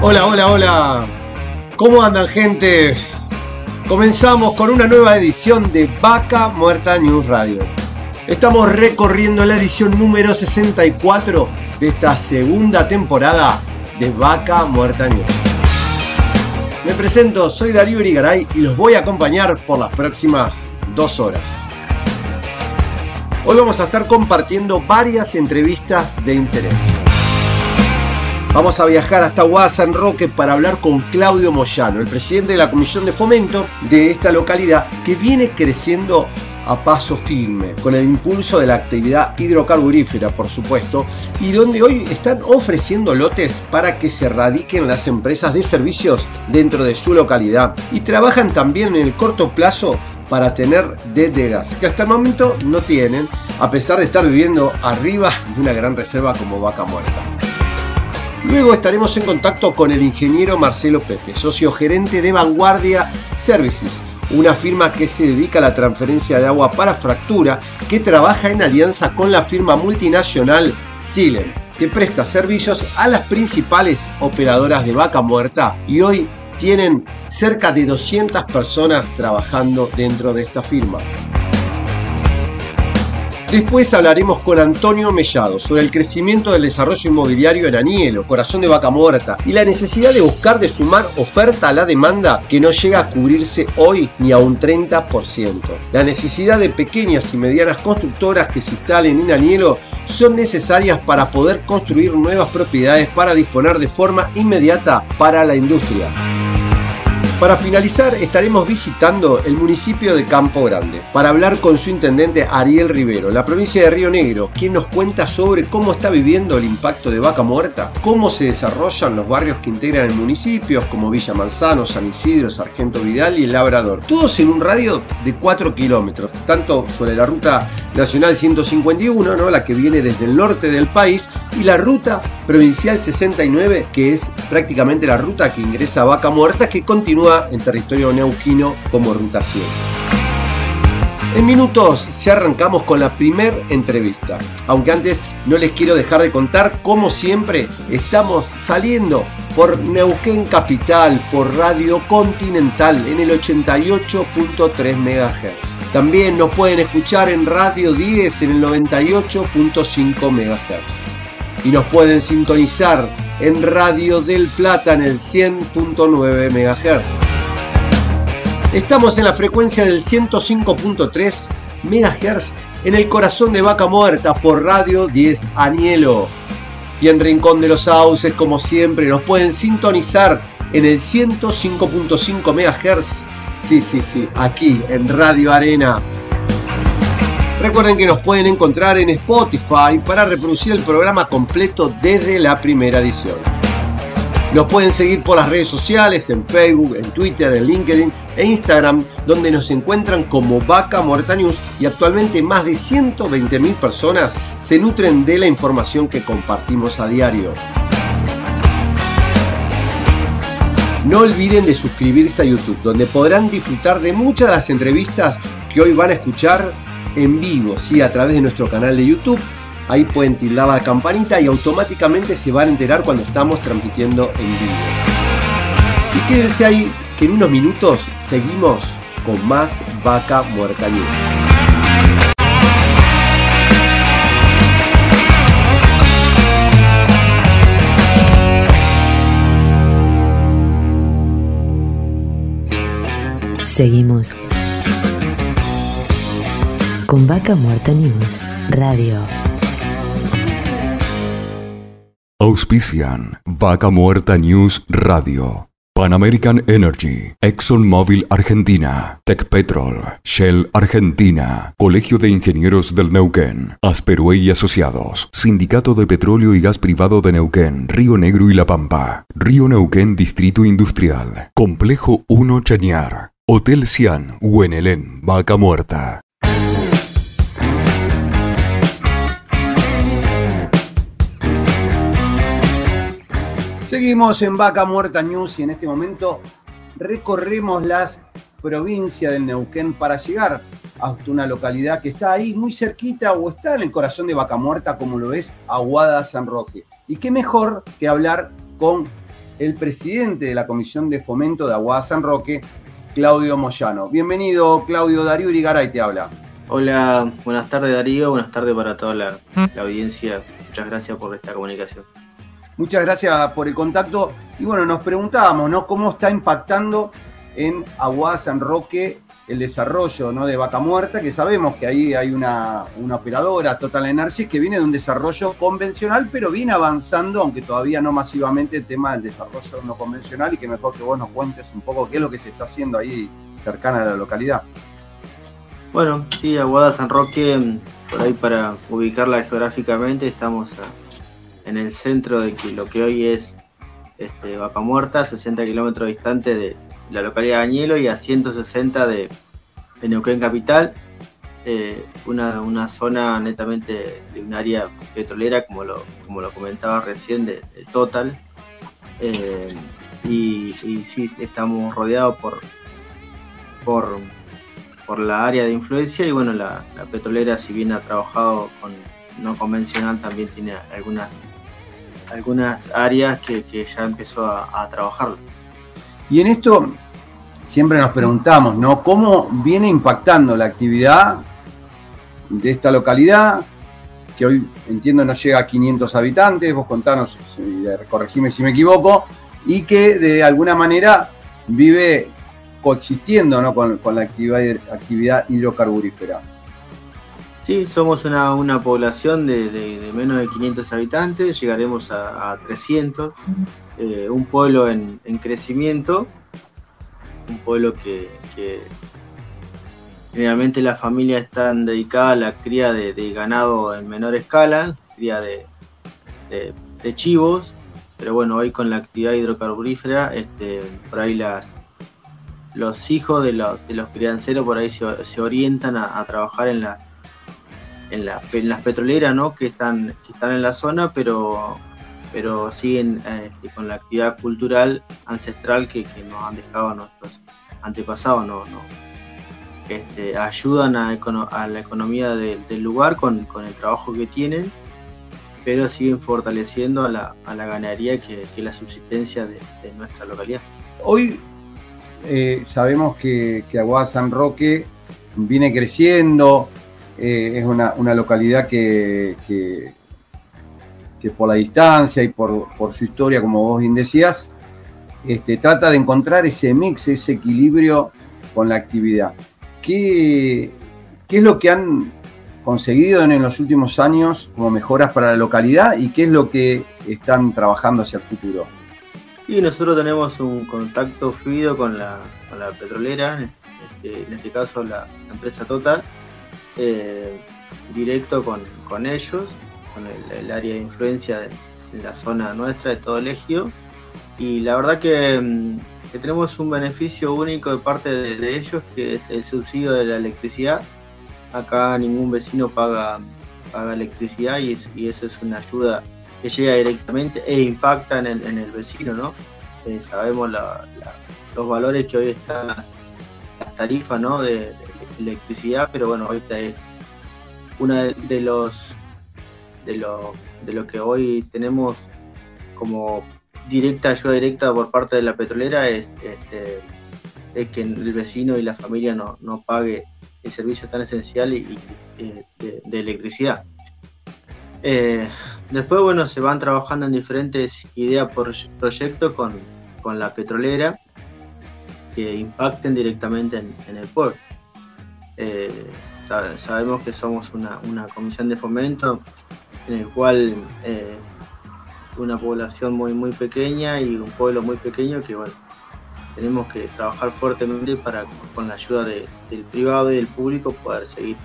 Hola, hola, hola. ¿Cómo andan gente? Comenzamos con una nueva edición de Vaca Muerta News Radio. Estamos recorriendo la edición número 64 de esta segunda temporada de Vaca Muerta News. Me presento, soy Darío Irigaray y los voy a acompañar por las próximas dos horas. Hoy vamos a estar compartiendo varias entrevistas de interés. Vamos a viajar hasta San Roque para hablar con Claudio Moyano, el presidente de la Comisión de Fomento de esta localidad que viene creciendo a paso firme, con el impulso de la actividad hidrocarburífera, por supuesto, y donde hoy están ofreciendo lotes para que se radiquen las empresas de servicios dentro de su localidad y trabajan también en el corto plazo para tener de gas, que hasta el momento no tienen, a pesar de estar viviendo arriba de una gran reserva como Vaca Muerta. Luego estaremos en contacto con el ingeniero Marcelo Pepe, socio gerente de Vanguardia Services, una firma que se dedica a la transferencia de agua para fractura, que trabaja en alianza con la firma multinacional Silen, que presta servicios a las principales operadoras de vaca muerta y hoy tienen cerca de 200 personas trabajando dentro de esta firma. Después hablaremos con Antonio Mellado sobre el crecimiento del desarrollo inmobiliario en Anielo, corazón de vaca muerta, y la necesidad de buscar de sumar oferta a la demanda que no llega a cubrirse hoy ni a un 30%. La necesidad de pequeñas y medianas constructoras que se instalen en Anielo son necesarias para poder construir nuevas propiedades para disponer de forma inmediata para la industria. Para finalizar, estaremos visitando el municipio de Campo Grande para hablar con su intendente Ariel Rivero, la provincia de Río Negro, quien nos cuenta sobre cómo está viviendo el impacto de vaca muerta, cómo se desarrollan los barrios que integran el municipio, como Villa Manzano, San Isidro, Sargento Vidal y El Labrador, todos en un radio de 4 kilómetros, tanto sobre la ruta nacional 151, ¿no? la que viene desde el norte del país, y la ruta provincial 69, que es prácticamente la ruta que ingresa a Vaca Muerta, que continúa en territorio neuquino como ruta 100. En minutos se arrancamos con la primer entrevista, aunque antes no les quiero dejar de contar, como siempre, estamos saliendo por Neuquén Capital, por Radio Continental en el 88.3 MHz. También nos pueden escuchar en Radio 10 en el 98.5 MHz. Y nos pueden sintonizar en Radio del Plata en el 100.9 MHz. Estamos en la frecuencia del 105.3 MHz en el corazón de Vaca Muerta por Radio 10 Anielo. Y en Rincón de los Sauces, como siempre, nos pueden sintonizar en el 105.5 MHz. Sí, sí, sí, aquí en Radio Arenas. Recuerden que nos pueden encontrar en Spotify para reproducir el programa completo desde la primera edición. Nos pueden seguir por las redes sociales, en Facebook, en Twitter, en LinkedIn e Instagram, donde nos encuentran como Vaca Muerta News y actualmente más de 120.000 personas se nutren de la información que compartimos a diario. No olviden de suscribirse a YouTube, donde podrán disfrutar de muchas de las entrevistas que hoy van a escuchar en vivo, ¿sí? a través de nuestro canal de YouTube. Ahí pueden tildar la campanita y automáticamente se van a enterar cuando estamos transmitiendo en vivo. Y quédense ahí que en unos minutos seguimos con más Vaca Muerta News. Seguimos con Vaca Muerta News Radio. Auspician Vaca Muerta News Radio. Pan American Energy, ExxonMobil Argentina, Petrol, Shell Argentina, Colegio de Ingenieros del Neuquén, Asperue y Asociados, Sindicato de Petróleo y Gas Privado de Neuquén, Río Negro y La Pampa, Río Neuquén Distrito Industrial, Complejo 1 Chañar, Hotel Cian, Huenelén, Vaca Muerta. Seguimos en Vaca Muerta News y en este momento recorremos las provincias del Neuquén para llegar hasta una localidad que está ahí muy cerquita o está en el corazón de Vaca Muerta como lo es Aguada San Roque. Y qué mejor que hablar con el presidente de la Comisión de Fomento de Aguada San Roque, Claudio Moyano. Bienvenido, Claudio Darío Irigaray te habla. Hola, buenas tardes Darío, buenas tardes para toda la audiencia. Muchas gracias por esta comunicación. Muchas gracias por el contacto. Y bueno, nos preguntábamos, ¿no? ¿Cómo está impactando en Aguada San Roque el desarrollo ¿no? de Vaca Muerta? Que sabemos que ahí hay una, operadora, Total Energy, que viene de un desarrollo convencional, pero viene avanzando, aunque todavía no masivamente, el tema del desarrollo no convencional y que mejor que vos nos cuentes un poco qué es lo que se está haciendo ahí cercana a la localidad. Bueno, sí, Aguada San Roque, por ahí para ubicarla geográficamente, estamos a en el centro de lo que hoy es este, Vaca Muerta, 60 kilómetros distante de la localidad de Añelo y a 160 de, Neuquén Capital. Eh, una, zona netamente de un área petrolera, como lo, como lo comentaba recién, de, Total. Eh, y, sí, estamos rodeados por, por, por la área de influencia y bueno, la, la petrolera, si bien ha trabajado con no convencional, también tiene algunas algunas áreas que, ya empezó a, trabajar. Y en esto siempre nos preguntamos, ¿no? ¿Cómo viene impactando la actividad de esta localidad, que hoy entiendo no llega a 500 habitantes, vos contanos, corregime si me equivoco, y que de alguna manera vive coexistiendo ¿no? con, la actividad, actividad hidrocarburífera? Sí, somos una, población de, menos de 500 habitantes, llegaremos a, 300, eh, un pueblo en, crecimiento, un pueblo que, generalmente las familias están dedicadas a la cría de, ganado en menor escala, cría de, chivos, pero bueno, hoy con la actividad hidrocarburífera, este, por ahí las, los hijos de los, crianceros por ahí se, orientan a, a trabajar en la en, las petroleras ¿no? que, están, que están en la zona, pero, pero siguen este, con la actividad cultural ancestral que, nos han dejado nuestros antepasados. ¿no? Este, ayudan a, la economía del lugar con, el trabajo que tienen, pero siguen fortaleciendo a la, ganadería que, es la subsistencia de, nuestra localidad. Hoy eh, sabemos que, que Aguada San Roque viene creciendo, eh, es una, localidad que, que, por la distancia y por, su historia, como vos bien decías, este, trata de encontrar ese mix, ese equilibrio con la actividad. ¿Qué, es lo que han conseguido en, los últimos años como mejoras para la localidad y qué es lo que están trabajando hacia el futuro? Sí, nosotros tenemos un contacto fluido con la, petrolera, este, en este caso la empresa Total, eh, directo con, ellos, con el, área de influencia de, la zona nuestra, de todo el ejido. Y la verdad mm, que, tenemos un beneficio único de parte de, ellos, que es el subsidio de la electricidad. Acá ningún vecino paga, paga electricidad y, eso es una ayuda que llega directamente e impacta en el, vecino, ¿no? Eh, sabemos los valores que hoy están las, tarifas ¿no? de, electricidad, pero bueno, ahorita es una de los de lo, de lo que hoy tenemos como directa ayuda directa por parte de la petrolera es, este, es que el vecino y la familia no, no pague el servicio tan esencial y, de, electricidad. Eh, después, bueno, se van trabajando en diferentes ideas por proyectos con, con la petrolera que impacten directamente en el pueblo. Eh, sabemos que somos una, comisión de fomento en el cual eh, una población muy muy pequeña y un pueblo muy pequeño que bueno, tenemos que trabajar fuertemente para con la ayuda del privado y del público poder seguir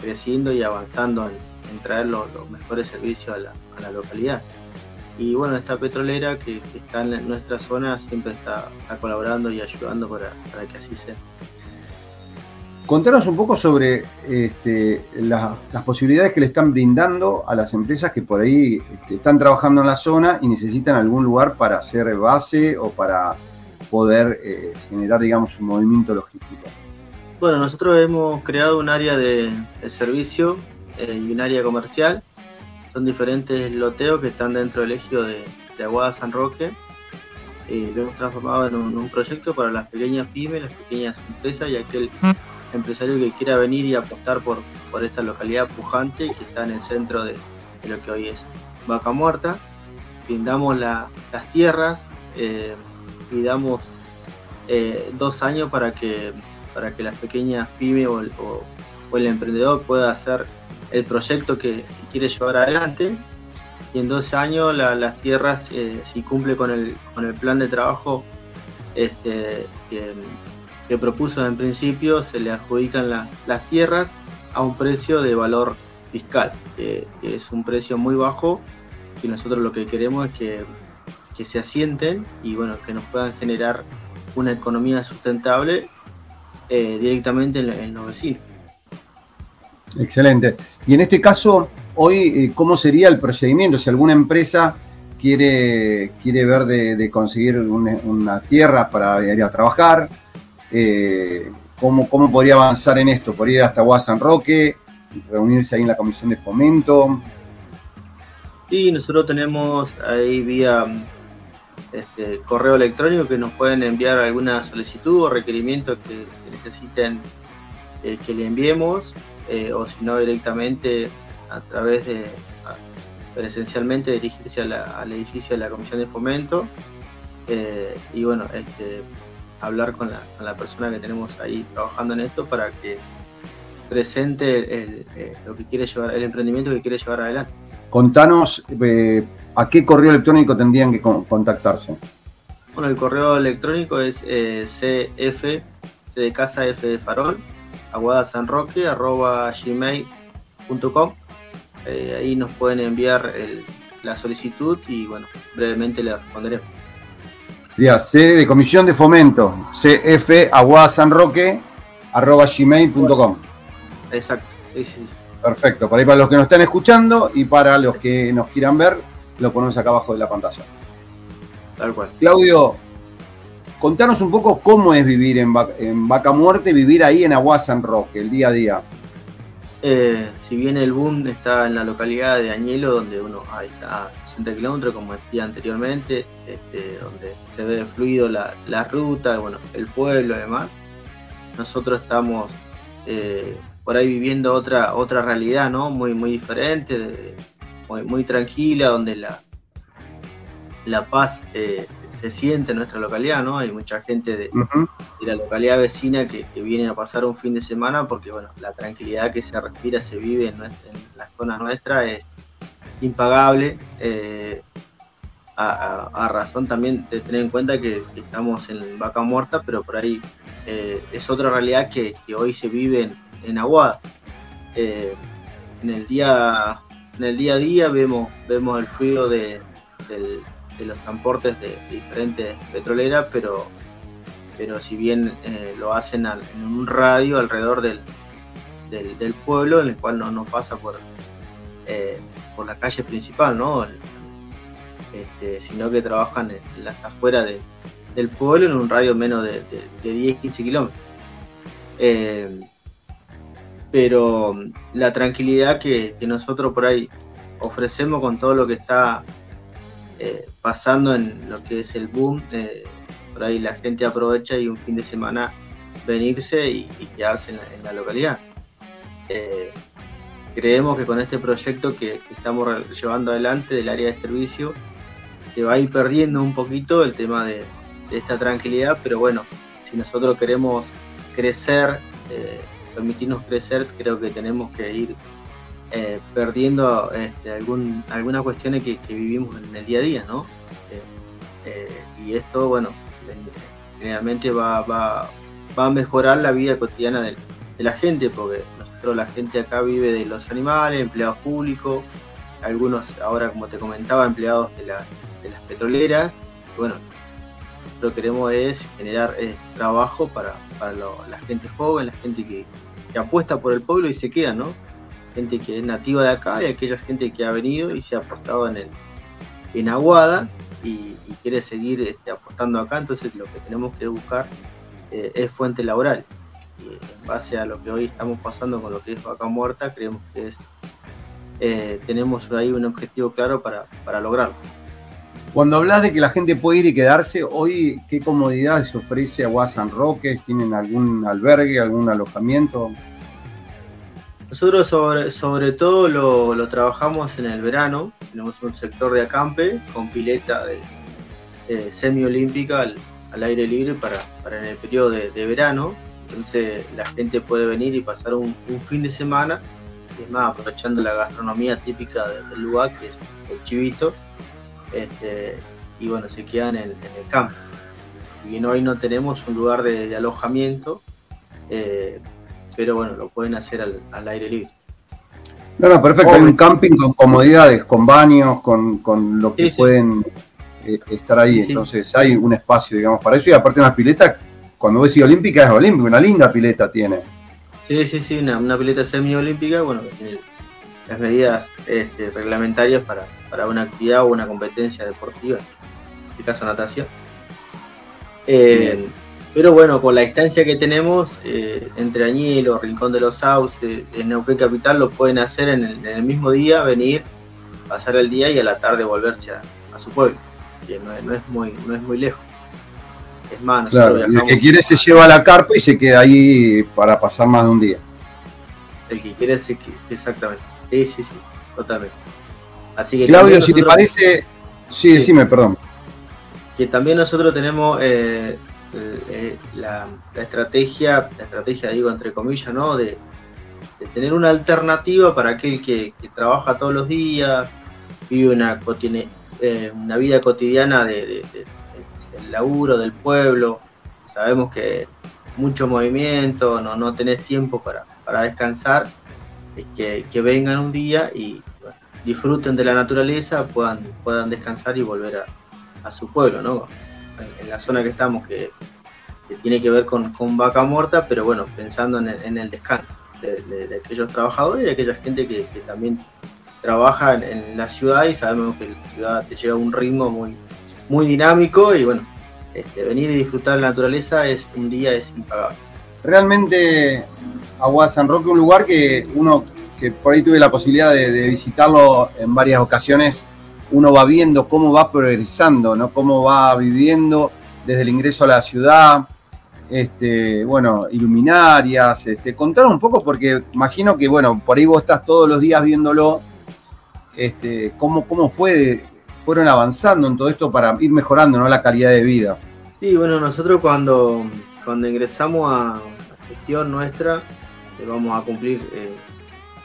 creciendo y avanzando en, traer los, mejores servicios a la, localidad. Y bueno, esta petrolera que, está en nuestra zona siempre está, colaborando y ayudando para, que así sea. Contanos un poco sobre este, las posibilidades que le están brindando a las empresas que por ahí este, están trabajando en la zona y necesitan algún lugar para hacer base o para poder eh, generar, digamos, un movimiento logístico. Bueno, nosotros hemos creado un área de, servicio eh, y un área comercial. Son diferentes loteos que están dentro del ejido de, Aguada San Roque. Eh, lo hemos transformado en un, proyecto para las pequeñas pymes, las pequeñas empresas y aquel empresario que quiera venir y apostar por, por esta localidad pujante que está en el centro de, lo que hoy es Vaca Muerta. Brindamos las tierras eh, y damos dos años para que para que las pequeñas pymes o, el emprendedor pueda hacer el proyecto que, quiere llevar adelante. Y en 12 años las tierras, eh, si cumple con el, con el plan de trabajo este, propuso en principio, se le adjudican las tierras a un precio de valor fiscal, que, es un precio muy bajo y nosotros lo que queremos es que, que se asienten y bueno, que nos puedan generar una economía sustentable eh, directamente en, los vecinos. Excelente. Y en este caso, hoy, eh, ¿cómo sería el procedimiento? Si alguna empresa quiere, quiere ver de, conseguir una, tierra para ir a trabajar, eh, ¿cómo, ¿cómo, podría avanzar en esto? ¿Podría ir hasta Guasan Roque? ¿Reunirse ahí en la comisión de fomento? Sí, nosotros tenemos ahí vía este, correo electrónico que nos pueden enviar alguna solicitud o requerimiento que, necesiten eh, que le enviemos eh, o si no directamente a través de presencialmente dirigirse al edificio de la Comisión de Fomento y bueno, este, hablar con la, persona que tenemos ahí trabajando en esto para que presente el, lo que quiere llevar, el emprendimiento que quiere llevar adelante. Contanos ¿A qué correo electrónico tendrían que contactarse? Bueno, el correo electrónico es eh, cf, de casa f de farol, aguadasanroque, arroba gmail.com. Eh, ahí nos pueden enviar la solicitud y bueno, brevemente le responderemos. Sería C de Comisión de Fomento, cf aguadasanroque, arroba gmail.com. Exacto, Perfecto, para, ahí para los que nos están escuchando y para los que nos quieran ver, lo ponemos acá abajo de la pantalla. Tal cual. Claudio, contanos un poco cómo es vivir en, Vaca, Muerte, vivir ahí en Agua San Roque, el día a día. Eh, si bien el boom está en la localidad de Añelo, donde uno ahí está 60 kilómetros, como decía anteriormente, este, donde se ve fluido la, ruta, bueno, el pueblo además, nosotros estamos eh, por ahí viviendo otra, otra realidad, ¿no? Muy, muy diferente, de, muy, tranquila, donde la, la paz eh, se siente en nuestra localidad, ¿no? Hay mucha gente de, la localidad vecina que, viene a pasar un fin de semana porque, bueno, la tranquilidad que se respira, se vive en, la zona nuestra es impagable. Eh, a, razón también de tener en cuenta que, estamos en vaca muerta, pero por ahí eh, es otra realidad que, hoy se vive en, Aguada. en el día en el día a día vemos, vemos el fluido de, los transportes de, diferentes petroleras, pero, pero si bien eh, lo hacen en un radio alrededor del, pueblo, en el cual no, pasa por, eh, por la calle principal, ¿no? Este, sino que trabajan en las afueras del pueblo en un radio menos de, 10-15 kilómetros. Eh, pero la tranquilidad que, nosotros por ahí ofrecemos con todo lo que está eh, pasando en lo que es el boom, eh, por ahí la gente aprovecha y un fin de semana venirse y, quedarse en la, localidad. Eh, creemos que con este proyecto que, estamos llevando adelante del área de servicio, se va a ir perdiendo un poquito el tema de, de esta tranquilidad, pero bueno, si nosotros queremos crecer, permitirnos crecer, creo que tenemos que ir eh, perdiendo este, algunas cuestiones que, vivimos en el día a día, ¿no? Eh, eh, y esto, bueno, generalmente va, va, va a mejorar la vida cotidiana de, la gente, porque la gente acá vive de los animales, empleados públicos, algunos ahora como te comentaba, empleados de, de las petroleras, bueno, lo que queremos es generar eh, trabajo para, la gente joven, la gente que, apuesta por el pueblo y se queda, ¿no? Gente que es nativa de acá y aquella gente que ha venido y se ha apostado en, el, en Aguada y, quiere seguir este, apostando acá, entonces lo que tenemos que buscar eh, es fuente laboral. Y en base a lo que hoy estamos pasando con lo que es vaca muerta, creemos que es, eh, tenemos ahí un objetivo claro para, para lograrlo. Cuando hablas de que la gente puede ir y quedarse, hoy, ¿qué comodidades ofrece Agua San Roque? ¿Tienen algún albergue, algún alojamiento? Nosotros sobre, sobre todo lo, trabajamos en el verano, tenemos un sector de acampe con pileta de, semiolímpica al, al, aire libre para, para en el periodo de, verano, entonces la gente puede venir y pasar un, fin de semana, es más aprovechando la gastronomía típica del lugar, que es el chivito, este, y bueno, se quedan en, el campo. Y bien hoy no tenemos un lugar de, alojamiento, eh, pero bueno, lo pueden hacer al, aire libre. No, no, perfecto. Hay un camping con comodidades, con baños, con, lo que pueden eh, estar ahí. Entonces hay un espacio, digamos, para eso. Y aparte una pileta, cuando ves olímpica, es olímpica, una linda pileta tiene. Sí, sí, sí, una, una pileta semi-olímpica, bueno, tiene las medidas este, reglamentarias para, para una actividad o una competencia deportiva, en este caso natación. Eh, pero bueno, con la distancia que tenemos eh, entre Añelo, Rincón de los Sauces, en Neuquén Capital, lo pueden hacer en el, mismo día, venir, pasar el día y a la tarde volverse a, su pueblo, que no, es muy, no es muy lejos. Es más, claro, el que quiere se lleva la carpa y se queda ahí para pasar más de un día. El que quiere, sí, exactamente. Sí, sí, sí, totalmente. Claudio, si te parece. Sí, decime, perdón. Que también nosotros tenemos eh, eh, la, estrategia, la estrategia, digo, entre comillas, ¿no? De, tener una alternativa para aquel que, trabaja todos los días, vive una, tiene, eh, una vida cotidiana de, del laburo, del pueblo. Sabemos que mucho movimiento, no, no tenés tiempo para, para descansar, que, que vengan un día y disfruten de la naturaleza, puedan, puedan descansar y volver a, su pueblo, ¿no? En, la zona que estamos, que, tiene que ver con, vaca muerta, pero bueno, pensando en el, descanso de, aquellos trabajadores y de aquella gente que, también trabaja en, la ciudad y sabemos que la ciudad te lleva a un ritmo muy, muy dinámico y bueno, este, venir y disfrutar de la naturaleza es un día es impagable. Realmente Agua San Roque, un lugar que uno que por ahí tuve la posibilidad de, visitarlo en varias ocasiones, uno va viendo cómo va progresando, ¿no? Cómo va viviendo desde el ingreso a la ciudad, este, bueno, iluminarias, este, contar un poco porque imagino que, bueno, por ahí vos estás todos los días viéndolo, este, cómo, cómo fue, fueron avanzando en todo esto para ir mejorando, ¿no? La calidad de vida. Sí, bueno, nosotros cuando, cuando ingresamos a gestión nuestra, eh, vamos a cumplir eh,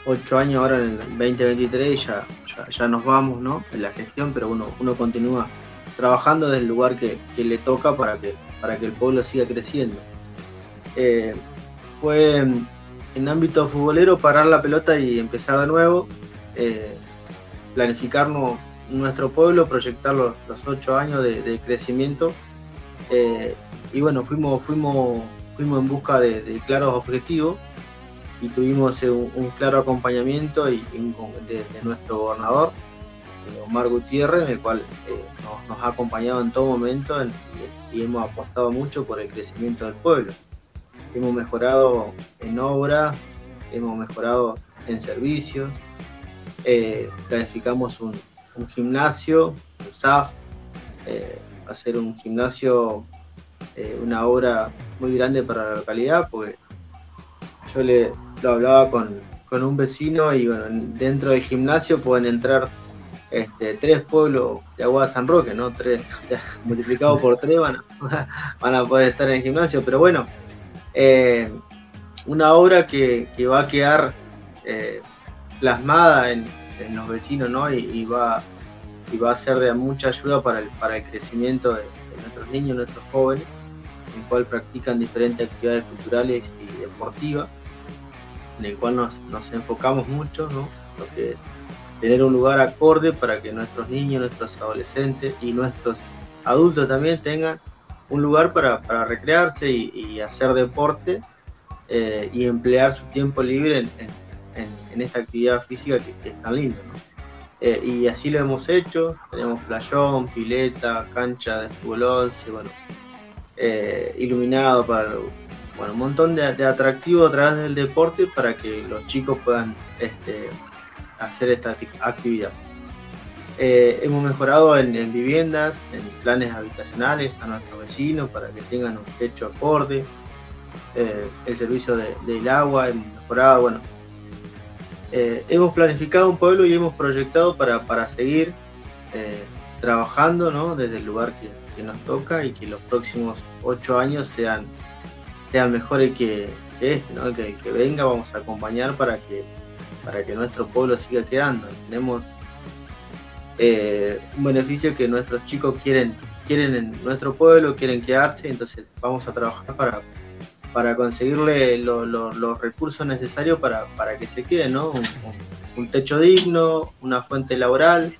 ocho años ahora en el 2023 ya, ya, nos vamos ¿no? en la gestión, pero uno, uno continúa trabajando desde el lugar que, le toca para que, para que el pueblo siga creciendo. Eh, fue en ámbito futbolero parar la pelota y empezar de nuevo, eh, planificarnos nuestro pueblo, proyectar los, ocho años de, crecimiento. Eh, y bueno, fuimos, fuimos, fuimos en busca de claros objetivos y tuvimos un, claro acompañamiento y, de, nuestro gobernador, eh, Omar Gutiérrez, el cual eh, nos, ha acompañado en todo momento y, hemos apostado mucho por el crecimiento del pueblo. Hemos mejorado en obra, hemos mejorado en servicios, eh, planificamos un, gimnasio, el SAF, hacer un gimnasio, una obra muy grande para la localidad, porque yo le, lo hablaba con, un vecino y bueno, dentro del gimnasio pueden entrar este, tres pueblos de Agua de San Roque, ¿no? Tres, multiplicado por tres van a, van a poder estar en el gimnasio, pero bueno, eh, una obra que, va a quedar eh, plasmada en, los vecinos, ¿no? Y, va, y va a ser de mucha ayuda para el, para el crecimiento de, nuestros niños, nuestros jóvenes. en el cual practican diferentes actividades culturales y deportivas, en el cual nos, enfocamos mucho, ¿no? Lo que es tener un lugar acorde para que nuestros niños, nuestros adolescentes y nuestros adultos también tengan un lugar para, recrearse y, hacer deporte eh, y emplear su tiempo libre en, esta actividad física que, es tan linda. Eh, y así lo hemos hecho, tenemos playón, pileta, cancha de fútbol 11, bueno, eh, iluminado para bueno, un montón de, de atractivos a través del deporte para que los chicos puedan este, hacer esta actividad. Eh, hemos mejorado en, viviendas, en planes habitacionales a nuestros vecinos para que tengan un techo acorde, el servicio del agua, hemos mejorado, bueno. Eh, hemos planificado un pueblo y hemos proyectado para, seguir trabajando ¿no? desde el lugar que, nos toca y que los próximos ocho años sean, sean mejores que, este, ¿no? que, que venga, vamos a acompañar para que, para que nuestro pueblo siga quedando. Tenemos eh, un beneficio que nuestros chicos quieren, quieren en nuestro pueblo, quieren quedarse, entonces vamos a trabajar para, para conseguirle los recursos necesarios para, que se queden, ¿no? Un, techo digno, una fuente laboral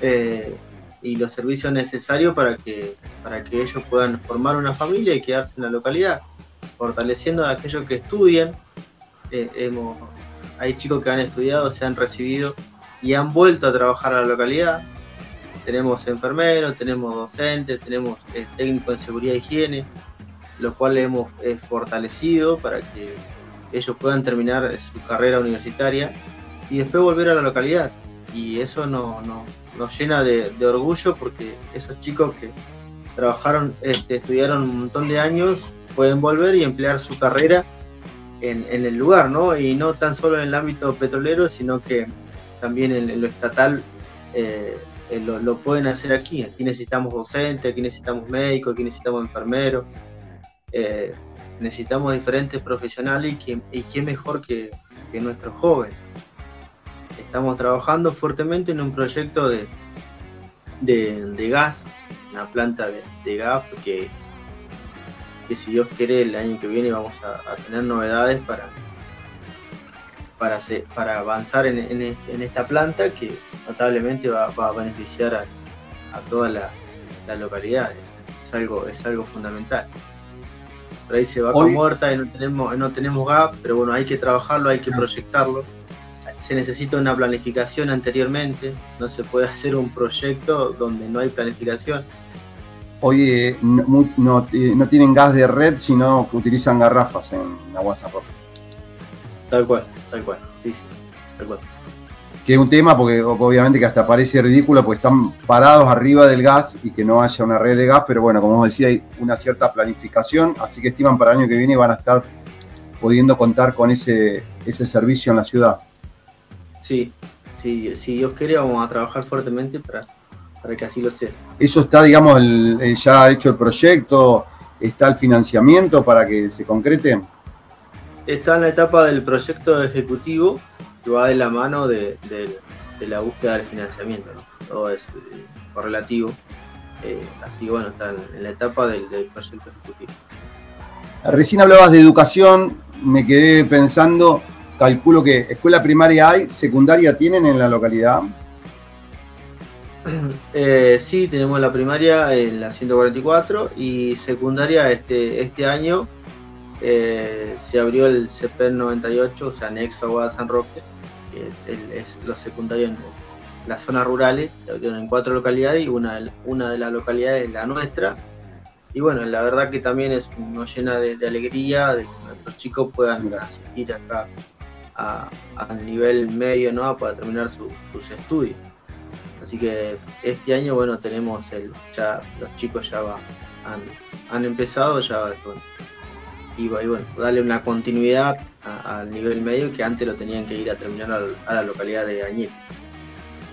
eh, y los servicios necesarios para que, para que ellos puedan formar una familia y quedarse en la localidad, fortaleciendo a aquellos que estudian. Eh, hemos, hay chicos que han estudiado, se han recibido y han vuelto a trabajar a la localidad. Tenemos enfermeros, tenemos docentes, tenemos eh, técnicos en seguridad e higiene, los cuales hemos fortalecido para que ellos puedan terminar su carrera universitaria y después volver a la localidad. Y eso no, nos llena de, orgullo porque esos chicos que trabajaron, este, estudiaron un montón de años, pueden volver y emplear su carrera en, en, el lugar, ¿no? Y no tan solo en el ámbito petrolero, sino que también en, lo estatal eh, eh, lo, pueden hacer aquí. Aquí necesitamos docentes, aquí necesitamos médicos, aquí necesitamos enfermeros, eh, necesitamos diferentes profesionales y, qué mejor que, nuestros jóvenes. Estamos trabajando fuertemente en un proyecto de, de, gas, una planta de, gas que, que si Dios quiere el año que viene vamos a tener novedades para, para, para avanzar en, esta planta que notablemente va, a beneficiar a, toda la, localidad. Es algo, es algo fundamental. Por ahí se va con muerta y no tenemos, no tenemos gap, pero bueno, hay que trabajarlo, hay que proyectarlo. Se necesita una planificación anteriormente, no se puede hacer un proyecto donde no hay planificación. Oye, no, no, no tienen gas de red, sino que utilizan garrafas en la WhatsApp. Tal cual tal cual, sí, sí, tal cual. Que es un tema porque obviamente que hasta parece ridículo porque están parados arriba del gas y que no haya una red de gas, pero bueno, como os decía, hay una cierta planificación, así que estiman para el año que viene van a estar pudiendo contar con ese, ese servicio en la ciudad. Sí, sí, si Dios quiere vamos a trabajar fuertemente para, para que así lo sea. Eso está, digamos, el, ya hecho el proyecto, está el financiamiento para que se concrete está en la etapa del proyecto ejecutivo que va de la mano de, la búsqueda del financiamiento, todo es eh, correlativo. Eh, así bueno, está en, la etapa del, proyecto ejecutivo. Recién hablabas de educación, me quedé pensando, calculo que escuela primaria hay, secundaria tienen en la localidad. Eh, sí, tenemos la primaria en la 144 y secundaria este, este año eh, se abrió el CP 98, o sea, anexo a San Roque, que es, los secundarios en las zonas rurales, se abrieron en cuatro localidades y una, una de las localidades es la nuestra. Y bueno, la verdad que también es, nos llena de, alegría de que nuestros chicos puedan asistir acá al nivel medio, ¿no? Para terminar sus estudios. Así que este año, bueno, tenemos el, ya los chicos ya han, han empezado, ya y, bueno, darle una continuidad al nivel medio que antes lo tenían que ir a terminar a, la localidad de Añil.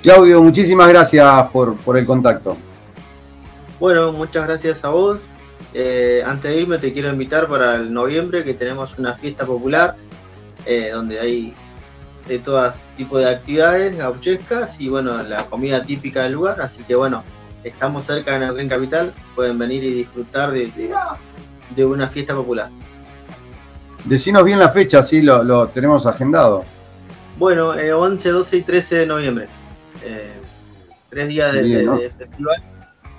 Claudio, muchísimas gracias por, el contacto. Bueno, muchas gracias a vos. Eh, antes de irme te quiero invitar para el noviembre que tenemos una fiesta popular eh, donde hay de todo tipo de actividades gauchescas y bueno, la comida típica del lugar. Así que bueno, estamos cerca de Neuquén Capital, pueden venir y disfrutar de de una fiesta popular. Decinos bien la fecha, así lo, tenemos agendado. Bueno, 11, 12 y 13 de noviembre. tres días de, festival.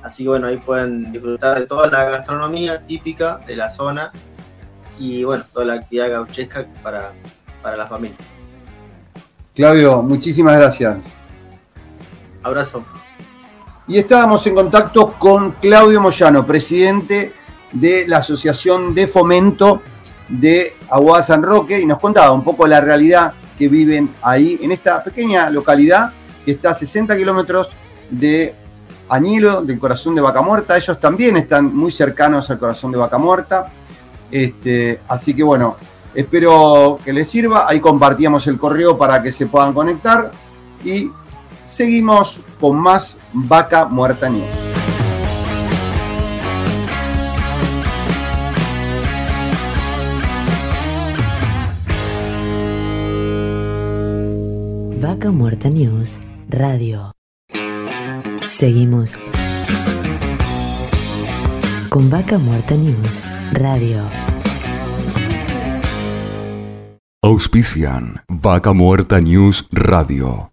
Así que bueno, ahí pueden disfrutar de toda la gastronomía típica de la zona y bueno, toda la actividad gauchesca para, para la familia. Claudio, muchísimas gracias. Abrazo. Y estábamos en contacto con Claudio Moyano, presidente de la Asociación de Fomento de Aguada San Roque, y nos contaba un poco la realidad que viven ahí, en esta pequeña localidad que está a 60 kilómetros de Añilo, del corazón de Vaca Muerta. Ellos también están muy cercanos al corazón de Vaca Muerta. Este, así que bueno, espero que les sirva. Ahí compartíamos el correo para que se puedan conectar. Y seguimos con más Vaca Muerta. Vaca Muerta News Radio. Seguimos con Vaca Muerta News Radio. Auspician Vaca Muerta News Radio.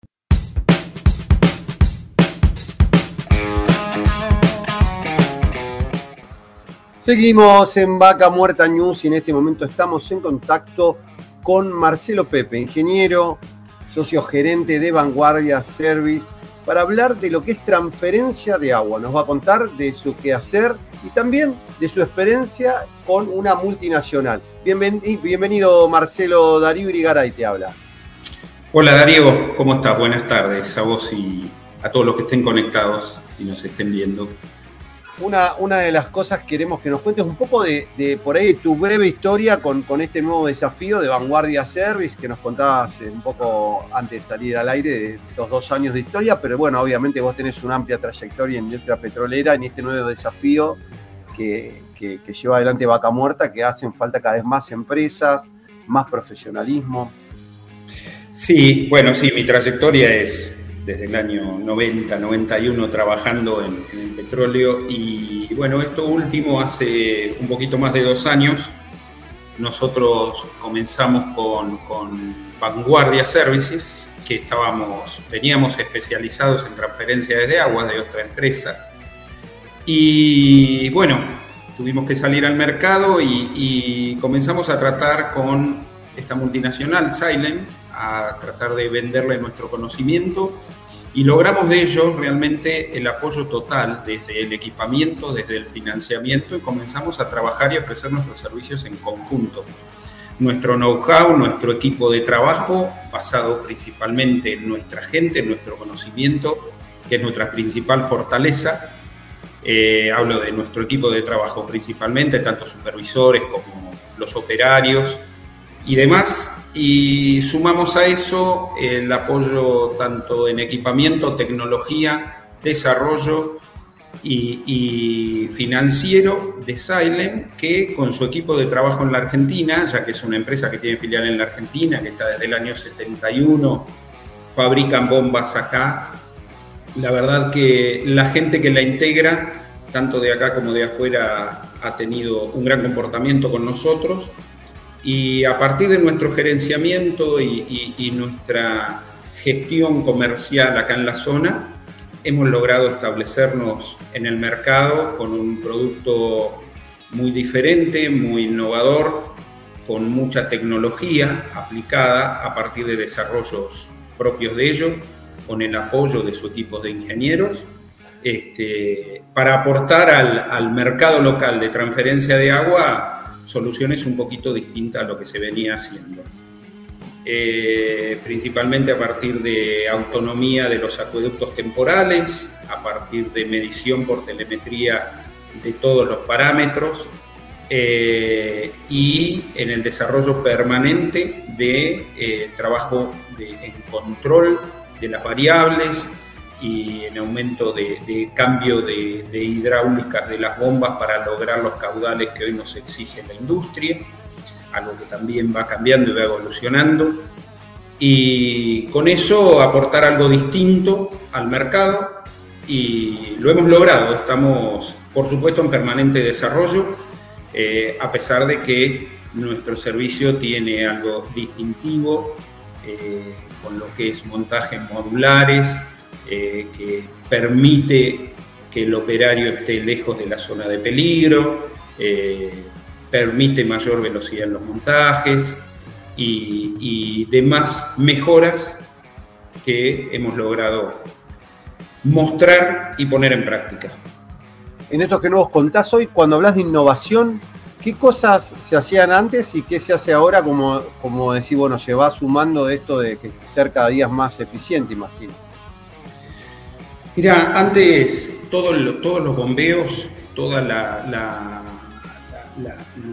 Seguimos en Vaca Muerta News y en este momento estamos en contacto con Marcelo Pepe, ingeniero, socio gerente de Vanguardia Service, para hablar de lo que es transferencia de agua. Nos va a contar de su quehacer y también de su experiencia con una multinacional. bienvenido Marcelo Darío Irigaray te habla. Hola Darío, ¿cómo estás? Buenas tardes a vos y a todos los que estén conectados y nos estén viendo una, de las cosas que queremos que nos cuentes un poco de, por ahí tu breve historia con, este nuevo desafío de Vanguardia Service que nos contabas un poco antes de salir al aire de los dos años de historia, pero bueno, obviamente vos tenés una amplia trayectoria en industria petrolera en este nuevo desafío que, que lleva adelante Vaca Muerta, que hacen falta cada vez más empresas, más profesionalismo. Sí, bueno, sí, mi trayectoria es desde el año 90, 91 trabajando en, el petróleo y bueno, esto último hace un poquito más de dos años. Nosotros comenzamos con, con Vanguardia Services, que estábamos, veníamos especializados en transferencias de agua de otra empresa. Y bueno, tuvimos que salir al mercado y, y comenzamos a tratar con esta multinacional, Silent, a tratar de venderle nuestro conocimiento y logramos de ellos realmente el apoyo total desde el equipamiento, desde el financiamiento y comenzamos a trabajar y ofrecer nuestros servicios en conjunto. Nuestro know-how, nuestro equipo de trabajo, basado principalmente en nuestra gente, en nuestro conocimiento, que es nuestra principal fortaleza. Eh, hablo de nuestro equipo de trabajo principalmente, tanto supervisores como los operarios y demás, y sumamos a eso el apoyo tanto en equipamiento, tecnología, desarrollo y, financiero de Silent, que con su equipo de trabajo en la Argentina, ya que es una empresa que tiene filial en la Argentina, que está desde el año 71, fabrican bombas acá. La verdad que la gente que la integra, tanto de acá como de afuera, ha tenido un gran comportamiento con nosotros y a partir de nuestro gerenciamiento y, nuestra gestión comercial acá en la zona, hemos logrado establecernos en el mercado con un producto muy diferente, muy innovador, con mucha tecnología aplicada a partir de desarrollos propios de ellos, con el apoyo de su equipo de ingenieros, este, para aportar al, al mercado local de transferencia de agua soluciones un poquito distintas a lo que se venía haciendo. Eh, principalmente a partir de autonomía de los acueductos temporales, a partir de medición por telemetría de todos los parámetros eh, y en el desarrollo permanente de eh, trabajo de, en control de las variables y en aumento de, cambio de, de, hidráulicas de las bombas para lograr los caudales que hoy nos exige la industria, algo que también va cambiando y va evolucionando. Y con eso aportar algo distinto al mercado y lo hemos logrado. Estamos, por supuesto, en permanente desarrollo, eh, a pesar de que nuestro servicio tiene algo distintivo eh, con lo que es montajes modulares, eh, que permite que el operario esté lejos de la zona de peligro, eh, permite mayor velocidad en los montajes y, demás mejoras que hemos logrado mostrar y poner en práctica. En esto que nos contás hoy, cuando hablas de innovación, ¿qué cosas se hacían antes y qué se hace ahora como, como decir, bueno, se va sumando esto de que ser cada día más eficiente, imagino? Mira, antes todos los bombeos, toda la,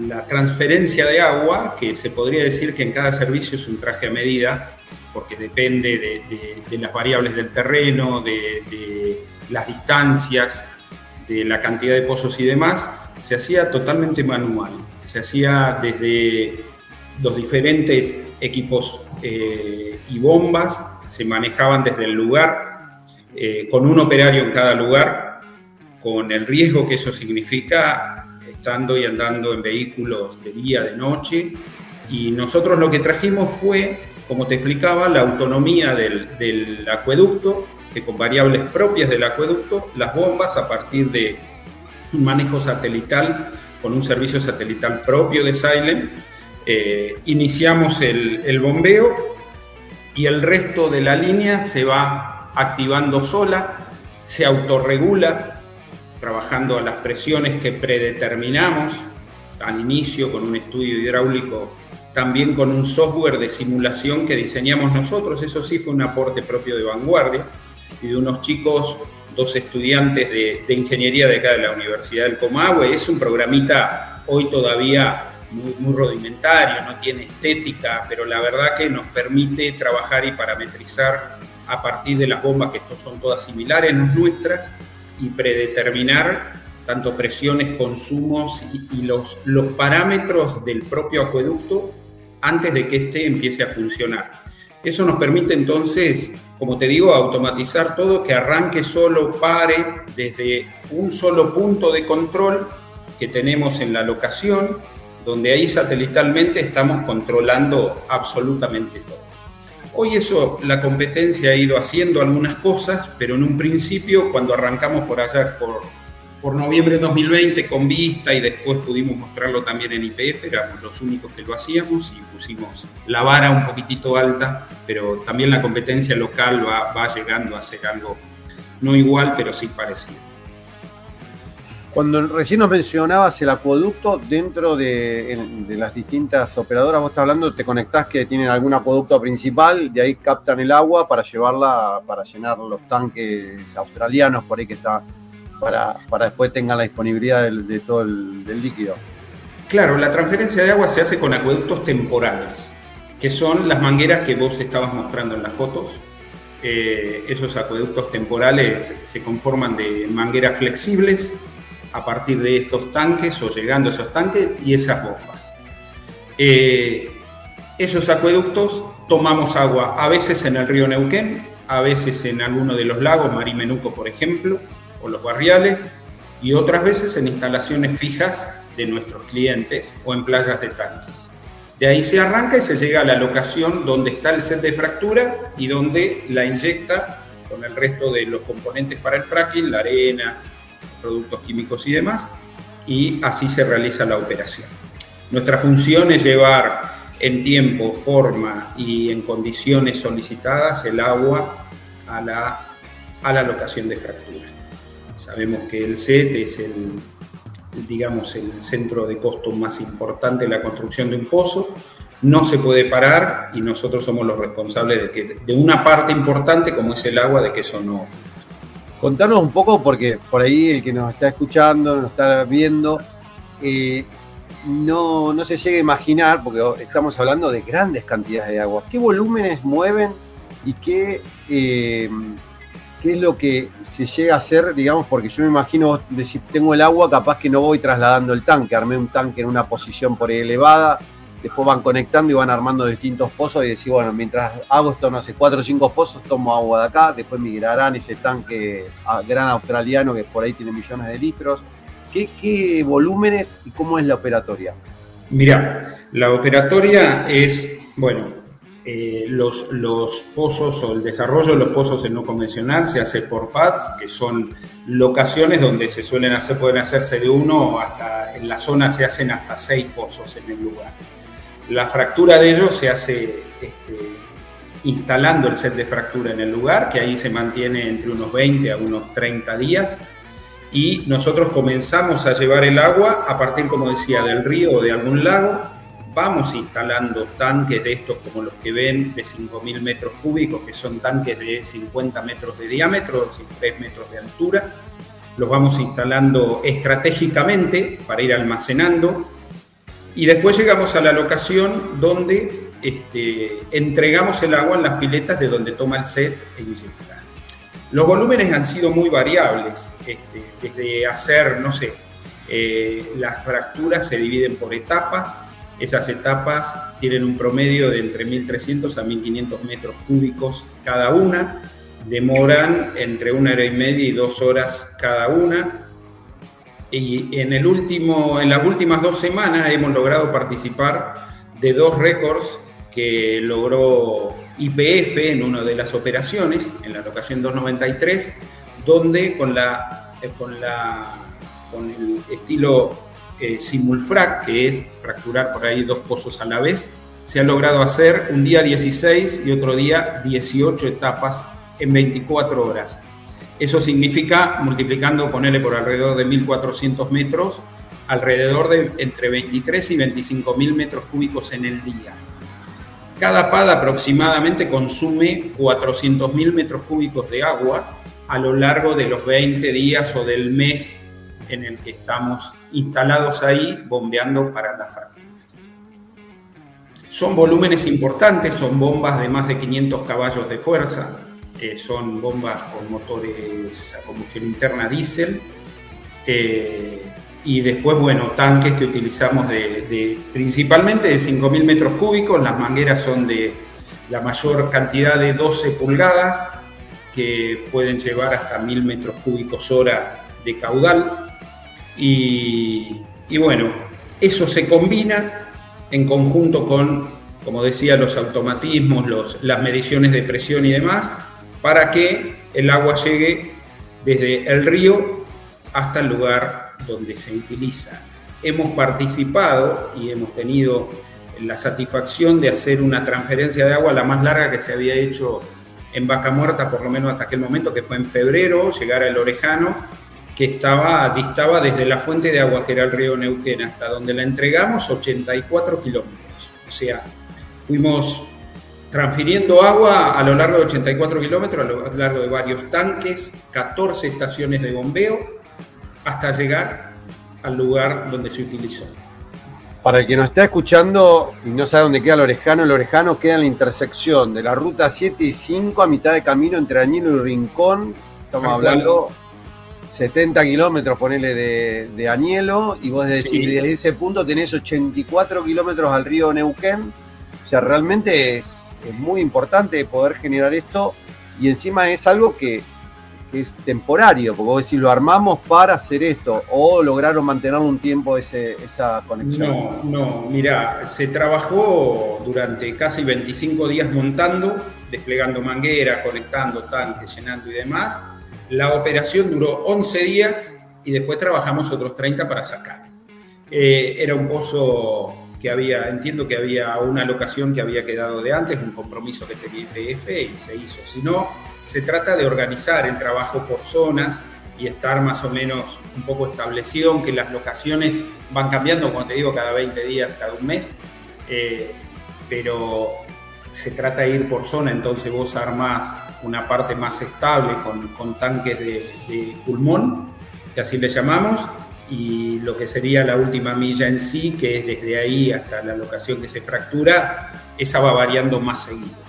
la, transferencia de agua, que se podría decir que en cada servicio es un traje a medida, porque depende de, las variables del terreno, de, las distancias, de la cantidad de pozos y demás, se hacía totalmente manual. Se hacía desde los diferentes equipos eh, y bombas, se manejaban desde el lugar eh, con un operario en cada lugar, con el riesgo que eso significa estando y andando en vehículos de día, de noche. Y nosotros lo que trajimos fue, como te explicaba, la autonomía del, del acueducto, que con variables propias del acueducto, las bombas a partir de un manejo satelital, con un servicio satelital propio de Silent, eh, iniciamos el, el bombeo y el resto de la línea se va activando sola, se autorregula, trabajando a las presiones que predeterminamos al inicio con un estudio hidráulico, también con un software de simulación que diseñamos nosotros, eso sí fue un aporte propio de vanguardia y de unos chicos, dos estudiantes de, ingeniería de acá de la Universidad del Comahue, es un programita hoy todavía muy, muy, rudimentario, no tiene estética, pero la verdad que nos permite trabajar y parametrizar a partir de las bombas, que estos son todas similares las nuestras, y predeterminar tanto presiones, consumos y, los, los parámetros del propio acueducto antes de que éste empiece a funcionar. Eso nos permite entonces, como te digo, automatizar todo, que arranque solo, pare desde un solo punto de control que tenemos en la locación, donde ahí satelitalmente estamos controlando absolutamente todo. Hoy eso, la competencia ha ido haciendo algunas cosas, pero en un principio, cuando arrancamos por allá, por, noviembre de 2020 con Vista y después pudimos mostrarlo también en IPF, éramos los únicos que lo hacíamos y pusimos la vara un poquitito alta, pero también la competencia local va, va llegando a ser algo no igual, pero sí parecido. Cuando recién nos mencionabas el acueducto, dentro de, las distintas operadoras, vos estás hablando, te conectás que tienen algún acueducto principal, de ahí captan el agua para llevarla, para llenar los tanques australianos por ahí que está, para, para después tengan la disponibilidad de todo el líquido. Claro, la transferencia de agua se hace con acueductos temporales, que son las mangueras que vos estabas mostrando en las fotos. Eh, esos acueductos temporales se conforman de mangueras flexibles a partir de estos tanques o llegando a esos tanques y esas bombas. Eh, esos acueductos tomamos agua a veces en el río Neuquén, a veces en alguno de los lagos, Marimenuco por ejemplo, o los barriales, y otras veces en instalaciones fijas de nuestros clientes o en playas de tanques. De ahí se arranca y se llega a la locación donde está el set de fractura y donde la inyecta con el resto de los componentes para el fracking, la arena, productos químicos y demás, y así se realiza la operación. Nuestra función es llevar en tiempo, forma y en condiciones solicitadas el agua a la, a la locación de fractura. Sabemos que el SET es el, digamos, el centro de costo más importante de la construcción de un pozo. No se puede parar y nosotros somos los responsables de que de una parte importante como es el agua, de que eso no, Contanos un poco, porque por ahí el que nos está escuchando, nos está viendo, eh, no, no se llega a imaginar, porque estamos hablando de grandes cantidades de agua. ¿Qué volúmenes mueven y qué, eh, qué es lo que se llega a hacer, digamos, porque yo me imagino, si tengo el agua, capaz que no voy trasladando el tanque, armé un tanque en una posición por ahí elevada, después van conectando y van armando distintos pozos y decir, bueno, mientras hago esto, no sé, cuatro o cinco pozos, tomo agua de acá, después migrarán ese tanque gran australiano que por ahí tiene millones de litros. ¿Qué, qué volúmenes y cómo es la operatoria? Mira, la operatoria es, bueno, eh, los, los, pozos o el desarrollo de los pozos en no convencional se hace por pads, que son locaciones donde se suelen hacer, pueden hacerse de uno hasta, en la zona se hacen hasta seis pozos en el lugar. La fractura de ellos se hace este, instalando el set de fractura en el lugar, que ahí se mantiene entre unos 20 a unos 30 días, y nosotros comenzamos a llevar el agua a partir, como decía, del río o de algún lago, vamos instalando tanques de estos como los que ven de 5.000 metros cúbicos, que son tanques de 50 metros de diámetro, 3 metros de altura. Los vamos instalando estratégicamente para ir almacenando. Y después llegamos a la locación donde este, entregamos el agua en las piletas de donde toma el set e inyecta. Los volúmenes han sido muy variables, este, desde hacer, no sé, eh, las fracturas se dividen por etapas, esas etapas tienen un promedio de entre 1.300 a 1.500 metros cúbicos cada una, demoran entre una hora y media y dos horas cada una. Y en, el último, en las últimas dos semanas hemos logrado participar de dos récords que logró IPF en una de las operaciones, en la locación 293, donde con, la, eh, con, la, con el estilo eh, simulfrac, que es fracturar por ahí dos pozos a la vez, se ha logrado hacer un día 16 y otro día 18 etapas en 24 horas. Eso significa, multiplicando, ponerle por alrededor de 1.400 metros, alrededor de entre 23 y 25 mil metros cúbicos en el día. Cada PAD aproximadamente consume 400 mil metros cúbicos de agua a lo largo de los 20 días o del mes en el que estamos instalados ahí bombeando para la fractura. Son volúmenes importantes, son bombas de más de 500 caballos de fuerza, eh, son bombas con motores a combustión interna diésel eh, y después, bueno, tanques que utilizamos de, principalmente de 5.000 metros cúbicos, las mangueras son de la mayor cantidad de 12 pulgadas que pueden llevar hasta 1.000 metros cúbicos hora de caudal. Y, bueno, eso se combina en conjunto con, como decía, los automatismos, las mediciones de presión y demás, para que el agua llegue desde el río hasta el lugar donde se utiliza. Hemos participado y hemos tenido la satisfacción de hacer una transferencia de agua la más larga que se había hecho en Vaca Muerta, por lo menos hasta aquel momento, que fue en febrero, llegar al Orejano que estaba, distaba desde la fuente de agua, que era el río Neuquén, hasta donde la entregamos, 84 kilómetros. O sea, fuimos transfiriendo agua a lo largo de 84 kilómetros, a lo largo de varios tanques, 14 estaciones de bombeo, hasta llegar al lugar donde se utilizó. Para el que nos está escuchando y no sabe dónde queda el Orejano, el Orejano queda en la intersección de la ruta 7 y 5 a mitad de camino entre Añino y Rincón. Estamos hablando 70 kilómetros, ponele, de, de, Añelo, y vos decís, desde ese punto tenés 84 kilómetros al río Neuquén. O sea, realmente es, muy importante poder generar esto, y encima es algo que, es temporario, porque vos decís, lo armamos para hacer esto, o lograron mantener un tiempo esa conexión. No, no, mira, se trabajó durante casi 25 días montando, desplegando manguera, conectando tanques, llenando y demás la operación duró 11 días y después trabajamos otros 30 para sacar. Eh, era un pozo que había, entiendo que había una locación que había quedado de antes, un compromiso que tenía IPF y se hizo. Si no, se trata de organizar el trabajo por zonas y estar más o menos un poco establecido, aunque las locaciones van cambiando, como te digo, cada 20 días, cada un mes, eh, pero se trata de ir por zona, entonces vos armás una parte más estable con, tanques de, pulmón, que así le llamamos, y lo que sería la última milla en sí, que es desde ahí hasta la locación que se fractura, esa va variando más seguido.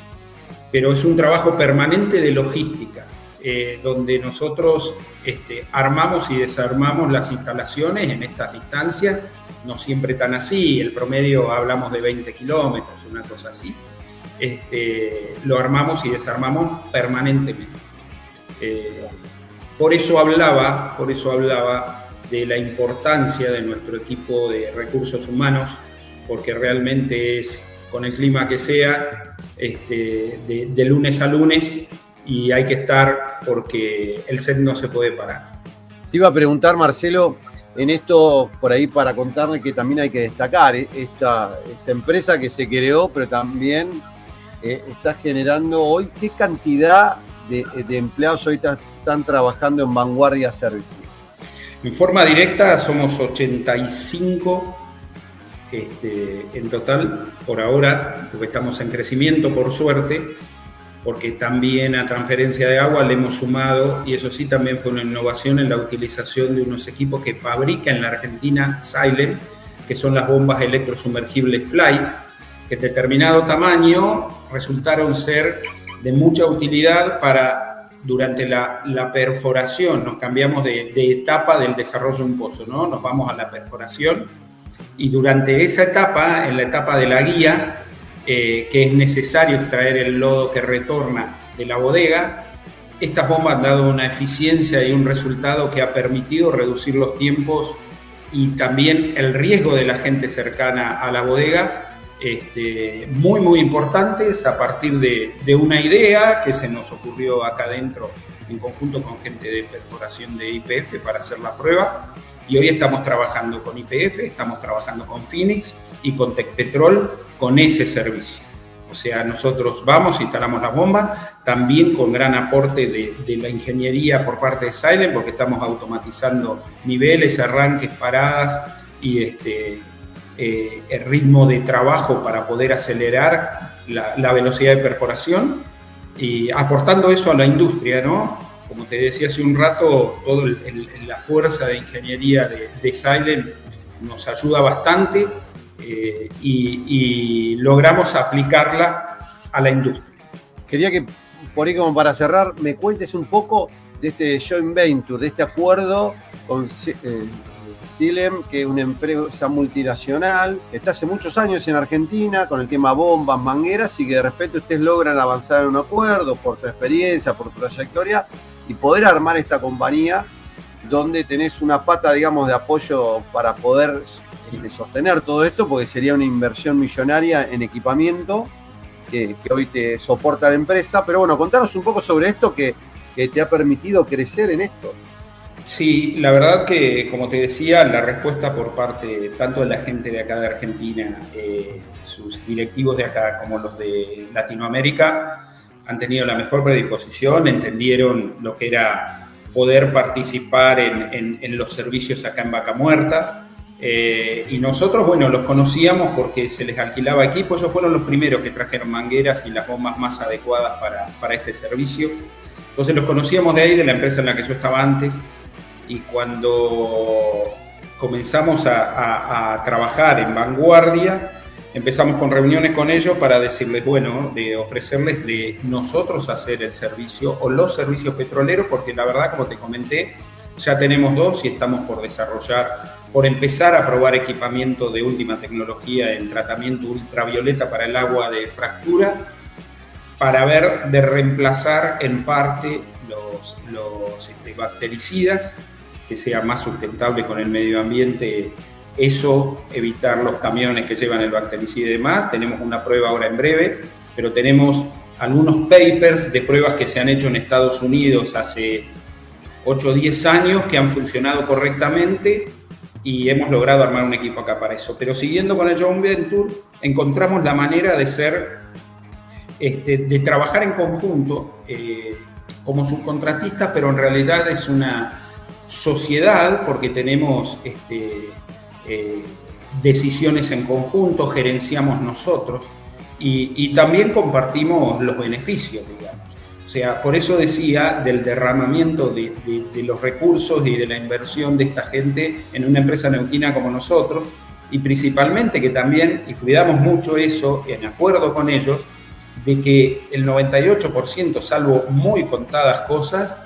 Pero es un trabajo permanente de logística. eh, donde nosotros este, armamos y desarmamos las instalaciones en estas distancias, no siempre tan así, el promedio hablamos de 20 kilómetros, una cosa así. Este, lo armamos y desarmamos permanentemente. Eh, por eso hablaba, por eso hablaba de la importancia de nuestro equipo de recursos humanos, porque realmente es con el clima que sea, este, de, lunes a lunes, y hay que estar porque el set no se puede parar. Te iba a preguntar, Marcelo, en esto por ahí para contarle que también hay que destacar eh, esta, esta empresa que se creó, pero también eh, está generando hoy, ¿qué cantidad de, de empleados hoy están trabajando en Vanguardia Services? En forma directa somos 85 este, en total por ahora, porque estamos en crecimiento por suerte, porque también a transferencia de agua le hemos sumado, y eso sí también fue una innovación en la utilización de unos equipos que fabrica en la Argentina Silent, que son las bombas electrosumergibles Flight, que en determinado tamaño resultaron ser de mucha utilidad para durante la, perforación, nos cambiamos de, etapa del desarrollo de un pozo, ¿no? Nos vamos a la perforación y durante esa etapa, en la etapa de la guía, eh, que es necesario extraer el lodo que retorna de la bodega, estas bombas han dado una eficiencia y un resultado que ha permitido reducir los tiempos y también el riesgo de la gente cercana a la bodega este, muy, muy importantes a partir de, una idea que se nos ocurrió acá adentro en conjunto con gente de perforación de IPF para hacer la prueba. Y hoy estamos trabajando con IPF, estamos trabajando con Phoenix y con Tecpetrol con ese servicio. O sea, nosotros vamos, instalamos las bombas, también con gran aporte de, de, la ingeniería por parte de Silent, porque estamos automatizando niveles, arranques, paradas y, este, eh, el ritmo de trabajo para poder acelerar la, velocidad de perforación y aportando eso a la industria, ¿no? Como te decía hace un rato, toda la fuerza de ingeniería de, Silent nos ayuda bastante eh, y, logramos aplicarla a la industria. Quería que, por ahí como para cerrar, me cuentes un poco de este joint venture, de este acuerdo con eh, Silem, que es una empresa multinacional, está hace muchos años en Argentina con el tema bombas, mangueras, y que de repente ustedes logran avanzar en un acuerdo por tu experiencia, por tu trayectoria, y poder armar esta compañía donde tenés una pata, digamos, de apoyo para poder este, sostener todo esto, porque sería una inversión millonaria en equipamiento que, hoy te soporta la empresa. Pero bueno, contanos un poco sobre esto que te ha permitido crecer en esto. Sí, la verdad que, como te decía, la respuesta por parte tanto de la gente de acá de Argentina, eh, sus directivos de acá, como los de Latinoamérica, han tenido la mejor predisposición, entendieron lo que era poder participar en, los servicios acá en Vaca Muerta. Eh, y nosotros, bueno, los conocíamos porque se les alquilaba equipo, ellos fueron los primeros que trajeron mangueras y las bombas más adecuadas para, para este servicio. Entonces los conocíamos de ahí, de la empresa en la que yo estaba antes, y cuando comenzamos a, trabajar en vanguardia, empezamos con reuniones con ellos para decirles, bueno, de ofrecerles de nosotros hacer el servicio o los servicios petroleros, porque la verdad, como te comenté, ya tenemos dos y estamos por desarrollar, por empezar a probar equipamiento de última tecnología en tratamiento ultravioleta para el agua de fractura, para ver de reemplazar en parte los, este, bactericidas que sea más sustentable con el medio ambiente, eso, evitar los camiones que llevan el bactericida y demás. Tenemos una prueba ahora en breve, pero tenemos algunos papers de pruebas que se han hecho en Estados Unidos hace 8 o 10 años que han funcionado correctamente y hemos logrado armar un equipo acá para eso. Pero siguiendo con el John Venture, encontramos la manera de ser, este, de trabajar en conjunto eh, como subcontratistas, pero en realidad es una, sociedad, porque tenemos este, eh, decisiones en conjunto, gerenciamos nosotros y, también compartimos los beneficios, digamos. O sea, por eso decía del derramamiento de, los recursos y de la inversión de esta gente en una empresa neuquina como nosotros, y principalmente que también, y cuidamos mucho eso, en acuerdo con ellos, de que el 98%, salvo muy contadas cosas,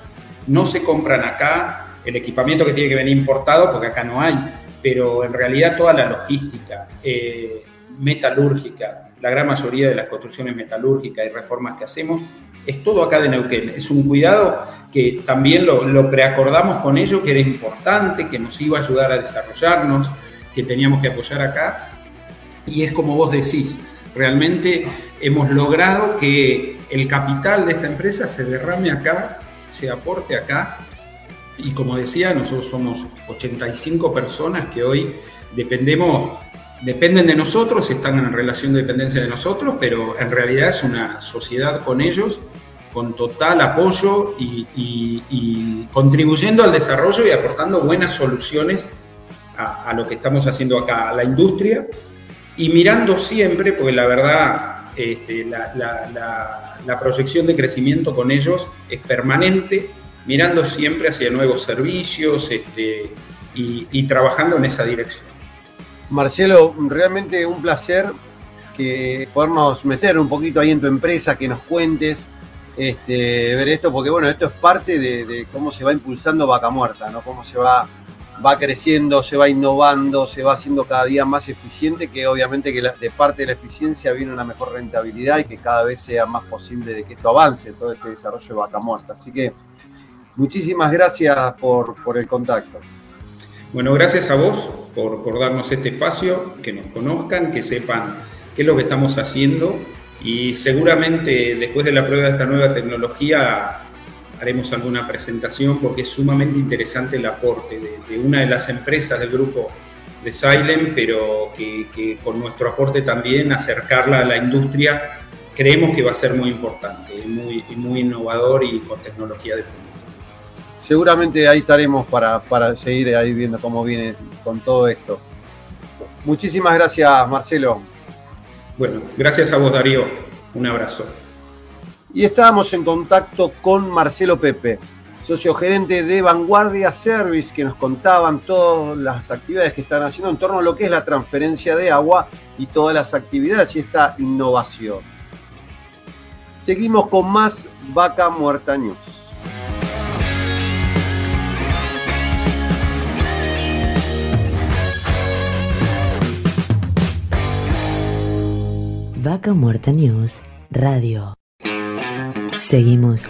no se compran acá, el equipamiento que tiene que venir importado, porque acá no hay, pero en realidad toda la logística eh, metalúrgica, la gran mayoría de las construcciones metalúrgicas y reformas que hacemos, es todo acá de Neuquén. Es un cuidado que también lo, lo preacordamos con ellos, que era importante, que nos iba a ayudar a desarrollarnos, que teníamos que apoyar acá. Y es como vos decís, realmente hemos logrado que el capital de esta empresa se derrame acá, se aporte acá. Y como decía, nosotros somos 85 personas que hoy dependemos, dependen de nosotros, están en relación de dependencia de nosotros, pero en realidad es una sociedad con ellos con total apoyo y, contribuyendo al desarrollo y aportando buenas soluciones a, lo que estamos haciendo acá, a la industria, y mirando siempre, porque la verdad, este, la, proyección de crecimiento con ellos es permanente, mirando siempre hacia nuevos servicios este, y, trabajando en esa dirección. Marcelo, realmente un placer que podernos meter un poquito ahí en tu empresa, que nos cuentes este, ver esto, porque bueno, esto es parte de, cómo se va impulsando Vaca Muerta, ¿no? Cómo se va, va creciendo, se va innovando, se va haciendo cada día más eficiente, que obviamente que de parte de la eficiencia viene una mejor rentabilidad y que cada vez sea más posible de que esto avance, todo este desarrollo de Vaca Muerta. Así que muchísimas gracias por, el contacto. Bueno, gracias a vos por, por darnos este espacio, que nos conozcan, que sepan qué es lo que estamos haciendo y seguramente después de la prueba de esta nueva tecnología haremos alguna presentación porque es sumamente interesante el aporte de, una de las empresas del grupo de Silent, pero que, con nuestro aporte también acercarla a la industria creemos que va a ser muy importante, muy, muy innovador y con tecnología de punta. Seguramente ahí estaremos para, para seguir ahí viendo cómo viene con todo esto. Muchísimas gracias, Marcelo. Bueno, gracias a vos Darío, un abrazo. Y estábamos en contacto con Marcelo Pepe, socio gerente de Vanguardia Service, que nos contaban todas las actividades que están haciendo en torno a lo que es la transferencia de agua y todas las actividades y esta innovación. Seguimos con más Vaca Muerta News. Vaca Muerta News Radio. Seguimos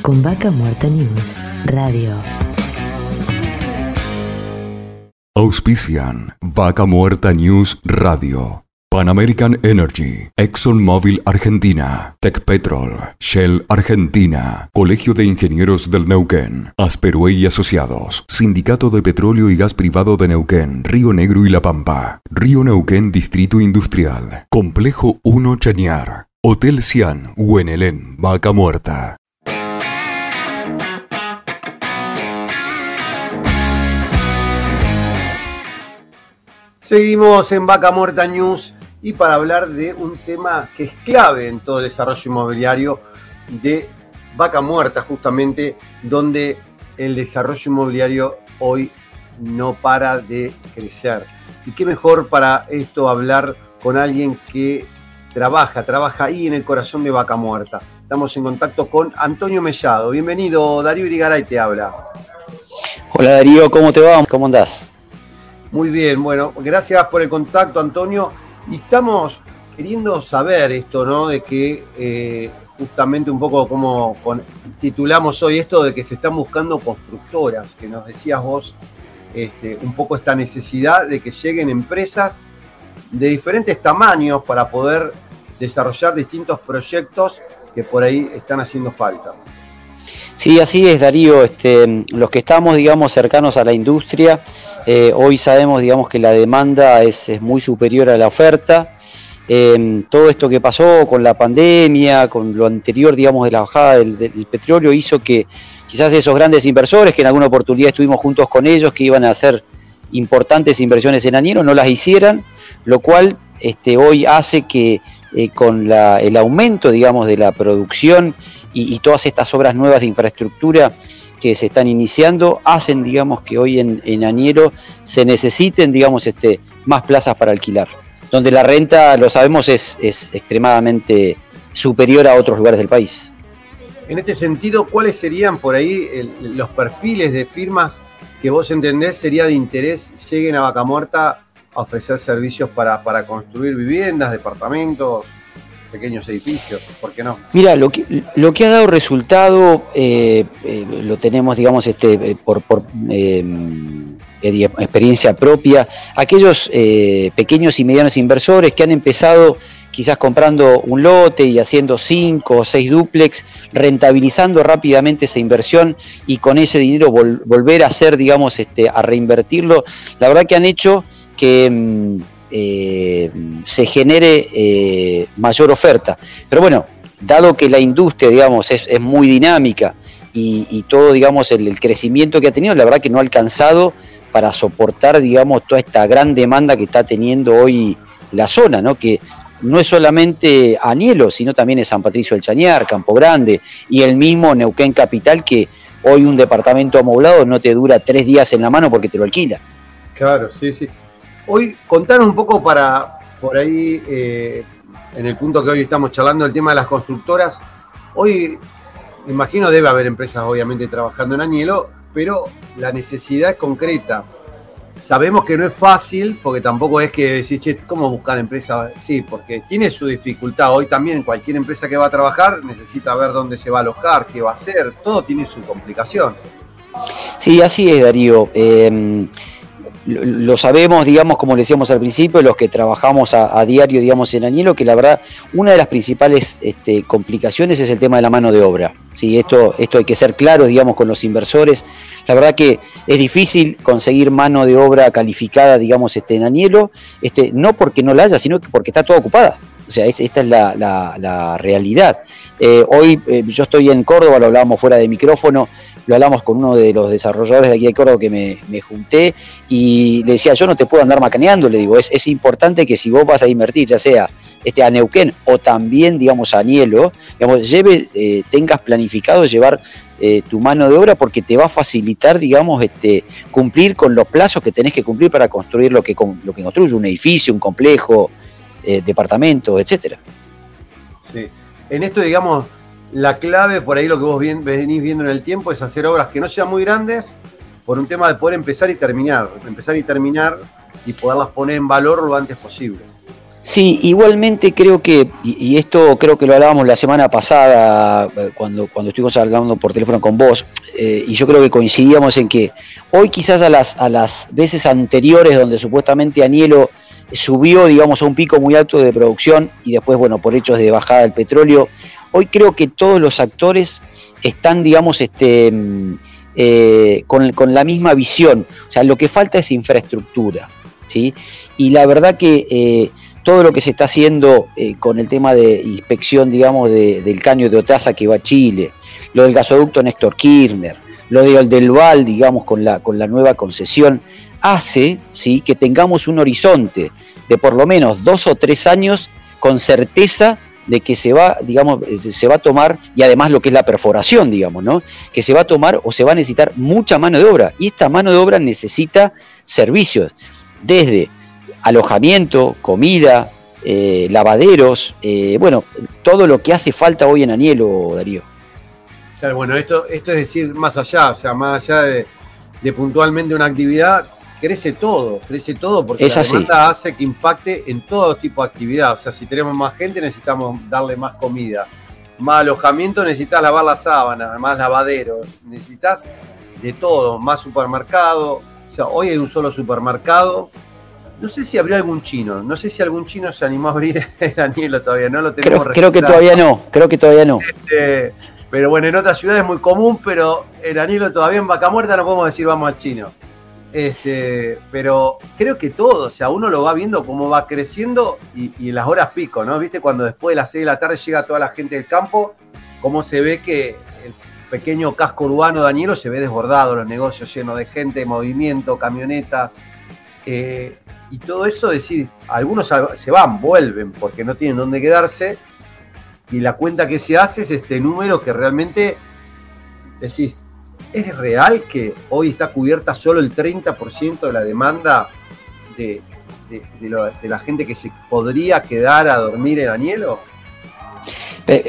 con Vaca Muerta News Radio. Auspician Vaca Muerta News Radio. Pan American Energy, ExxonMobil Argentina, Petrol, Shell Argentina, Colegio de Ingenieros del Neuquén, Asperue y Asociados, Sindicato de Petróleo y Gas Privado de Neuquén, Río Negro y La Pampa, Río Neuquén Distrito Industrial, Complejo 1 Chañar, Hotel Cian, Huenelén, Vaca Muerta. Seguimos en Vaca Muerta News y para hablar de un tema que es clave en todo el desarrollo inmobiliario de Vaca Muerta, justamente, donde el desarrollo inmobiliario hoy no para de crecer. Y qué mejor para esto hablar con alguien que trabaja, trabaja ahí en el corazón de Vaca Muerta. Estamos en contacto con Antonio Mellado. Bienvenido, Darío Irigaray te habla. Hola Darío, ¿cómo te va? ¿Cómo andás? Muy bien, bueno, gracias por el contacto, Antonio. Y estamos queriendo saber esto, ¿no? De que eh, justamente un poco como titulamos hoy esto de que se están buscando constructoras, que nos decías vos, este, un poco esta necesidad de que lleguen empresas de diferentes tamaños para poder desarrollar distintos proyectos que por ahí están haciendo falta. Sí, así es, Darío. Este, los que estamos, digamos, cercanos a la industria, eh, hoy sabemos, digamos, que la demanda es, muy superior a la oferta. Em, todo esto que pasó con la pandemia, con lo anterior, digamos, de la bajada del, petróleo, hizo que quizás esos grandes inversores, que en alguna oportunidad estuvimos juntos con ellos, que iban a hacer importantes inversiones en Añero, no las hicieran, lo cual este, hoy hace que eh, con el aumento, digamos, de la producción y, todas estas obras nuevas de infraestructura que se están iniciando hacen, digamos, que hoy en, en Añero se necesiten, digamos, este, más plazas para alquilar. donde la renta, lo sabemos, es, es extremadamente superior a otros lugares del país. En este sentido, ¿cuáles serían por ahí los perfiles de firmas que vos entendés sería de interés lleguen a Vaca Muerta a ofrecer servicios para, para construir viviendas, departamentos, pequeños edificios? ¿Por qué no? Mira, lo que, lo que ha dado resultado, eh, eh, lo tenemos, digamos, este, eh, por, por experiencia propia, aquellos pequeños y medianos inversores que han empezado quizás comprando un lote y haciendo cinco o seis duplex, rentabilizando rápidamente esa inversión y con ese dinero volver a hacer, digamos, este, a reinvertirlo, la verdad que han hecho que mm, eh, se genere eh, mayor oferta. Pero bueno, dado que la industria, digamos, es, muy dinámica y, todo, digamos, el, crecimiento que ha tenido, la verdad que no ha alcanzado para soportar, digamos, toda esta gran demanda que está teniendo hoy la zona, ¿no? Que no es solamente Anielo, sino también San Patricio del Chañar, Campo Grande y el mismo Neuquén Capital que hoy un departamento amoblado no te dura tres días en la mano porque te lo alquila. Claro, sí, sí. Hoy contanos un poco para, por ahí, eh, en el punto que hoy estamos charlando, el tema de las constructoras. Hoy, imagino, debe haber empresas obviamente trabajando en Anielo, pero la necesidad es concreta. Sabemos que no es fácil, porque tampoco es que decir, che, ¿cómo buscar empresa? Sí, porque tiene su dificultad. Hoy también cualquier empresa que va a trabajar necesita ver dónde se va a alojar, qué va a hacer, todo tiene su complicación. Sí, así es, Darío. Eh, lo sabemos, digamos, como le decíamos al principio, los que trabajamos a, diario, digamos, en Añelo, que la verdad, una de las principales este, complicaciones es el tema de la mano de obra. ¿sí? Esto, esto hay que ser claro, digamos, con los inversores. La verdad que es difícil conseguir mano de obra calificada, digamos, este, en Añelo, este, no porque no la haya, sino porque está toda ocupada. O sea, esta es la, realidad. Eh, hoy eh, yo estoy en Córdoba, lo hablábamos fuera de micrófono, lo hablamos con uno de los desarrolladores de aquí de Córdoba que me, junté y le decía, yo no te puedo andar macaneando, le digo, es, es importante que si vos vas a invertir, ya sea este, a Neuquén o también, digamos, a Nielo, digamos, lleve, eh, tengas planificado llevar eh, tu mano de obra porque te va a facilitar, digamos, este, cumplir con los plazos que tenés que cumplir para construir lo que, lo que construye, un edificio, un complejo, eh, departamento, etcétera. Sí. En esto, digamos, la clave, por ahí lo que vos venís viendo en el tiempo, es hacer obras que no sean muy grandes, por un tema de poder empezar y terminar, empezar y terminar y poderlas poner en valor lo antes posible. Sí, igualmente creo que, y, esto creo que lo hablábamos la semana pasada eh, cuando, cuando estuvimos hablando por teléfono con vos, eh, y yo creo que coincidíamos en que hoy quizás a las, a las veces anteriores donde supuestamente Anielo subió, digamos, a un pico muy alto de producción y después, bueno, por hechos de bajada del petróleo, Hoy creo que todos los actores están, digamos, este, mm, eh, con, la misma visión. O sea, lo que falta es infraestructura. ¿sí? Y la verdad que eh, todo lo que se está haciendo eh, con el tema de inspección, digamos, del caño de Otaza que va a Chile, lo del gasoducto Néstor Kirchner, lo del Val, digamos, con la, con la nueva concesión, hace ¿sí? que tengamos un horizonte de por lo menos dos o tres años con certeza de que se va, digamos, eh, se va a tomar, y además lo que es la perforación, digamos, ¿no? Que se va a tomar o se va a necesitar mucha mano de obra. Y esta mano de obra necesita servicios, desde alojamiento, comida, eh, lavaderos, eh, bueno, todo lo que hace falta hoy en Anielo, Darío. Claro, bueno, esto, esto es decir, más allá, o sea, más allá de, de puntualmente una actividad, crece todo, crece todo porque la demanda hace que impacte en todo tipo de actividad. O sea, si tenemos más gente necesitamos darle más comida. Más alojamiento necesitas lavar las sábanas, más lavaderos, necesitas de todo, más supermercado. O sea, hoy hay un solo supermercado. No sé si abrió algún chino, no sé si algún chino se animó a abrir el Anielo todavía, no lo tenemos Creo, creo que todavía no, creo que todavía no. Este, pero bueno, en otras ciudades es muy común, pero el Anielo todavía en Vaca Muerta no podemos decir vamos al chino. Este, pero creo que todo, o sea, uno lo va viendo cómo va creciendo y, en las horas pico, ¿no? ¿Viste? Cuando después de las 6 de la tarde llega toda la gente del campo, cómo se ve que el pequeño casco urbano de se ve desbordado, los negocios llenos de gente, movimiento, camionetas. Eh, y todo eso, decir, algunos se van, vuelven, porque no tienen dónde quedarse. Y la cuenta que se hace es este número que realmente decís, ¿Es real que hoy está cubierta solo el 30% de la demanda de, de, la gente que se podría quedar a dormir en Anielo?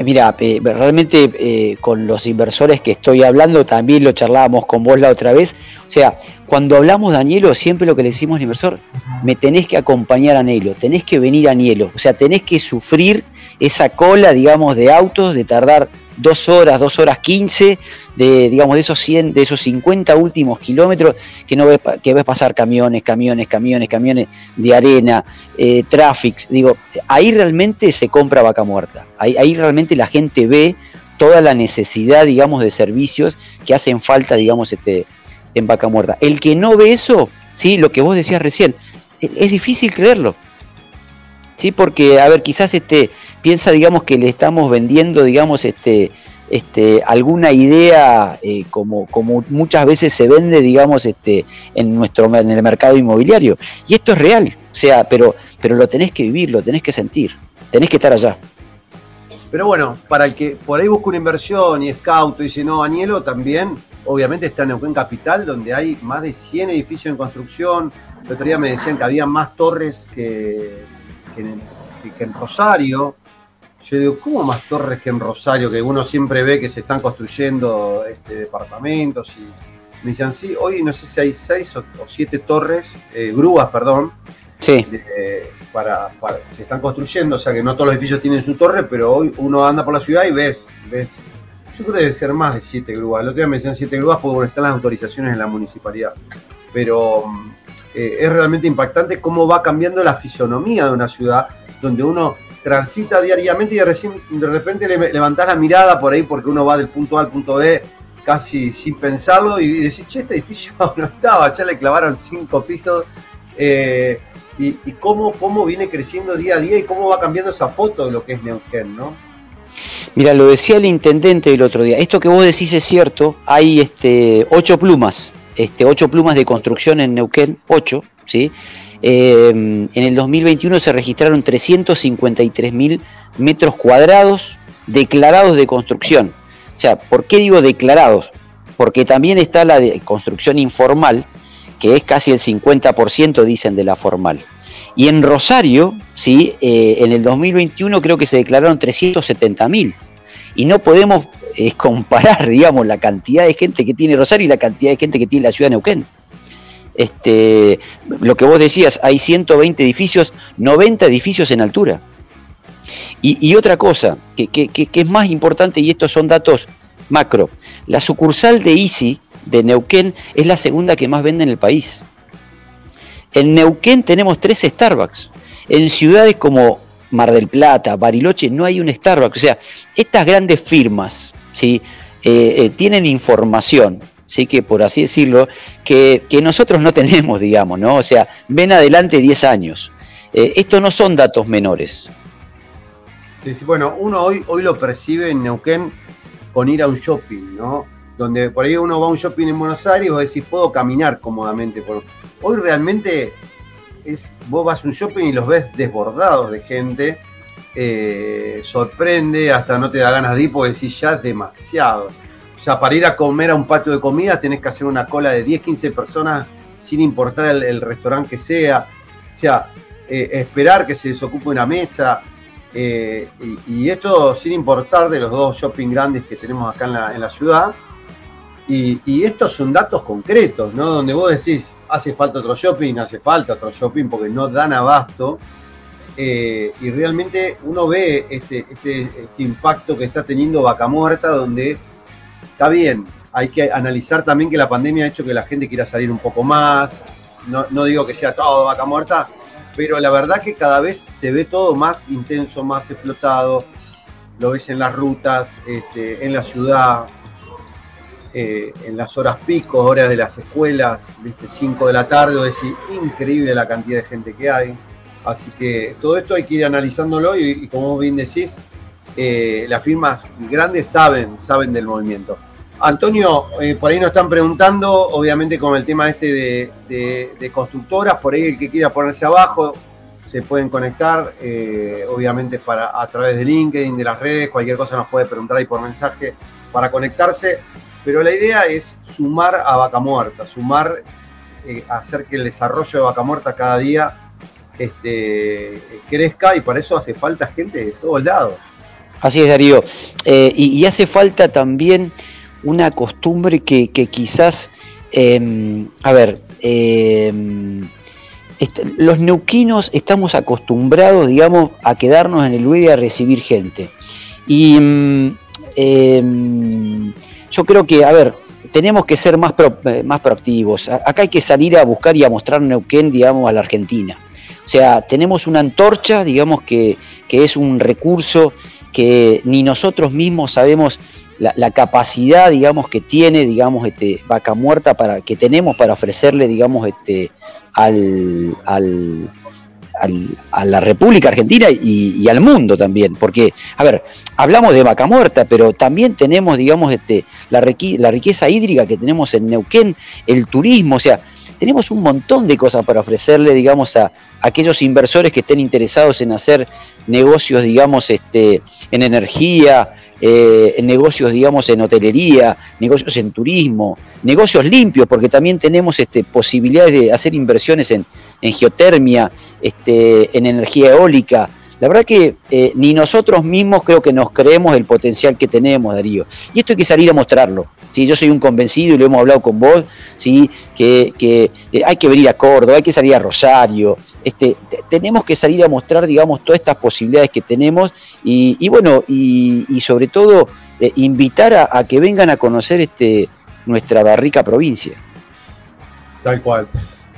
Mira, realmente eh, con los inversores que estoy hablando, también lo charlábamos con vos la otra vez. O sea, cuando hablamos de Anielo, siempre lo que le decimos al inversor, me tenés que acompañar a Anielo, tenés que venir a Anielo, o sea, tenés que sufrir esa cola, digamos, de autos, de tardar dos horas, dos horas quince, de, digamos, de esos 100, de esos 50 últimos kilómetros que no ves, que ves pasar camiones, camiones, camiones, camiones de arena, eh, digo, ahí realmente se compra vaca muerta, ahí, ahí realmente la gente ve toda la necesidad, digamos, de servicios que hacen falta, digamos, este, en vaca muerta. El que no ve eso, ¿sí? lo que vos decías recién, e, es difícil creerlo. ¿Sí? Porque, a ver, quizás este, piensa, digamos, que le estamos vendiendo, digamos, este, este, alguna idea eh, como, como muchas veces se vende, digamos, este, en nuestro en el mercado inmobiliario. Y esto es real, o sea, pero, pero lo tenés que vivir, lo tenés que sentir, tenés que estar allá. Pero bueno, para el que por ahí busca una inversión y scout y dice, no, Anielo también, obviamente está en Neuquén Capital, donde hay más de 100 edificios en construcción. El otro día me decían que había más torres que, que en Rosario. Yo digo, ¿cómo más torres que en Rosario? Que uno siempre ve que se están construyendo este, departamentos. Y me decían, sí, hoy no sé si hay seis o, siete torres, eh, grúas, perdón. Sí. para, se están construyendo, o sea que no todos los edificios tienen su torre, pero hoy uno anda por la ciudad y ves, ves. Yo creo que debe ser más de siete grúas. El otro día me decían siete grúas porque están las autorizaciones en la municipalidad. Pero eh, es realmente impactante cómo va cambiando la fisonomía de una ciudad donde uno transita diariamente y de, repente le, levantás la mirada por ahí porque uno va del punto A al punto B casi sin pensarlo y decís, che, este edificio no estaba, ya le clavaron cinco pisos. Eh, y, cómo, cómo viene creciendo día a día y cómo va cambiando esa foto de lo que es Neuquén, ¿no? Mira, lo decía el intendente el otro día. Esto que vos decís es cierto. Hay este, ocho plumas, este, ocho plumas de construcción en Neuquén, ocho, ¿sí? Em, en el 2021 se registraron 353 mil metros cuadrados declarados de construcción. O sea, ¿por qué digo declarados? Porque también está la construcción informal, que es casi el 50%, dicen, de la formal. Y en Rosario, ¿sí? Eh, en el 2021 creo que se declararon 370 mil. Y no podemos eh, comparar, digamos, la cantidad de gente que tiene Rosario y la cantidad de gente que tiene la ciudad de Neuquén. Este, lo que vos decías, hay 120 edificios, 90 edificios en altura. Y, otra cosa, que, es más importante, y estos son datos macro, la sucursal de Easy de Neuquén es la segunda que más vende en el país. En Neuquén tenemos tres Starbucks. En ciudades como Mar del Plata, Bariloche, no hay un Starbucks. O sea, estas grandes firmas ¿sí? Eh, eh, tienen información sí que por así decirlo, que, nosotros no tenemos, digamos, ¿no? O sea, ven adelante 10 años. Eh, estos no son datos menores. Sí, sí, bueno, uno hoy, hoy lo percibe en Neuquén con ir a un shopping, ¿no? Donde por ahí uno va a un shopping en Buenos Aires y vos decís, puedo caminar cómodamente. Hoy realmente es, vos vas a un shopping y los ves desbordados de gente, eh, sorprende, hasta no te da ganas de ir porque decís, ya es demasiado. Sea, para ir a comer a un patio de comida tenés que hacer una cola de 10, 15 personas sin importar el, restaurante que sea. O sea, eh, esperar que se desocupe una mesa. Eh, y, esto sin importar de los dos shopping grandes que tenemos acá en la, ciudad. Y, estos son datos concretos, ¿no? Donde vos decís, hace falta otro shopping, hace falta otro shopping porque no dan abasto. Eh, y realmente uno ve este, este, este impacto que está teniendo Vaca Muerta, donde está bien, hay que analizar también que la pandemia ha hecho que la gente quiera salir un poco más, no, digo que sea todo vaca muerta, pero la verdad que cada vez se ve todo más intenso, más explotado, lo ves en las rutas, este, en la ciudad, eh, en las horas pico, horas de las escuelas, 5 de la tarde, es increíble la cantidad de gente que hay. Así que todo esto hay que ir analizándolo y, como bien decís, eh, las firmas grandes saben, saben del movimiento. Antonio, eh, por ahí nos están preguntando, obviamente con el tema este de, constructoras, por ahí el que quiera ponerse abajo, se pueden conectar, eh, obviamente para, a través de LinkedIn, de las redes, cualquier cosa nos puede preguntar ahí por mensaje para conectarse, pero la idea es sumar a Vaca Muerta, sumar, hacer que el desarrollo de Vaca Muerta cada día este, crezca y para eso hace falta gente de todos lados. Así es, Darío. Eh, y, hace falta también una costumbre que, quizás, em, a ver, em, los neuquinos estamos acostumbrados, digamos, a quedarnos en el lugar y a recibir gente. Y em, yo creo que, a ver, tenemos que ser más, eh, más proactivos. Acá hay que salir a buscar y a mostrar Neuquén, digamos, a la Argentina. O sea, tenemos una antorcha, digamos, que, que es un recurso que ni nosotros mismos sabemos la, capacidad, digamos, que tiene, digamos, este, vaca muerta para, que tenemos para ofrecerle, digamos, este, al, al, a la República Argentina y, al mundo también. Porque, a ver, hablamos de vaca muerta, pero también tenemos, digamos, este, la, riqueza hídrica que tenemos en Neuquén, el turismo, o sea, tenemos un montón de cosas para ofrecerle, digamos, a, aquellos inversores que estén interesados en hacer negocios, digamos, este, en energía, eh, en negocios, digamos, en hotelería, negocios en turismo, negocios limpios, porque también tenemos este, posibilidades de hacer inversiones en, geotermia, este, en energía eólica. La verdad que eh, ni nosotros mismos creo que nos creemos el potencial que tenemos, Darío. Y esto hay que salir a mostrarlo. ¿Sí? Yo soy un convencido y lo hemos hablado con vos, ¿sí? que, que eh, hay que venir a Córdoba, hay que salir a Rosario. Este, tenemos que salir a mostrar, digamos, todas estas posibilidades que tenemos y, bueno, y, sobre todo eh, invitar a, que vengan a conocer este, nuestra barrica provincia. Tal cual.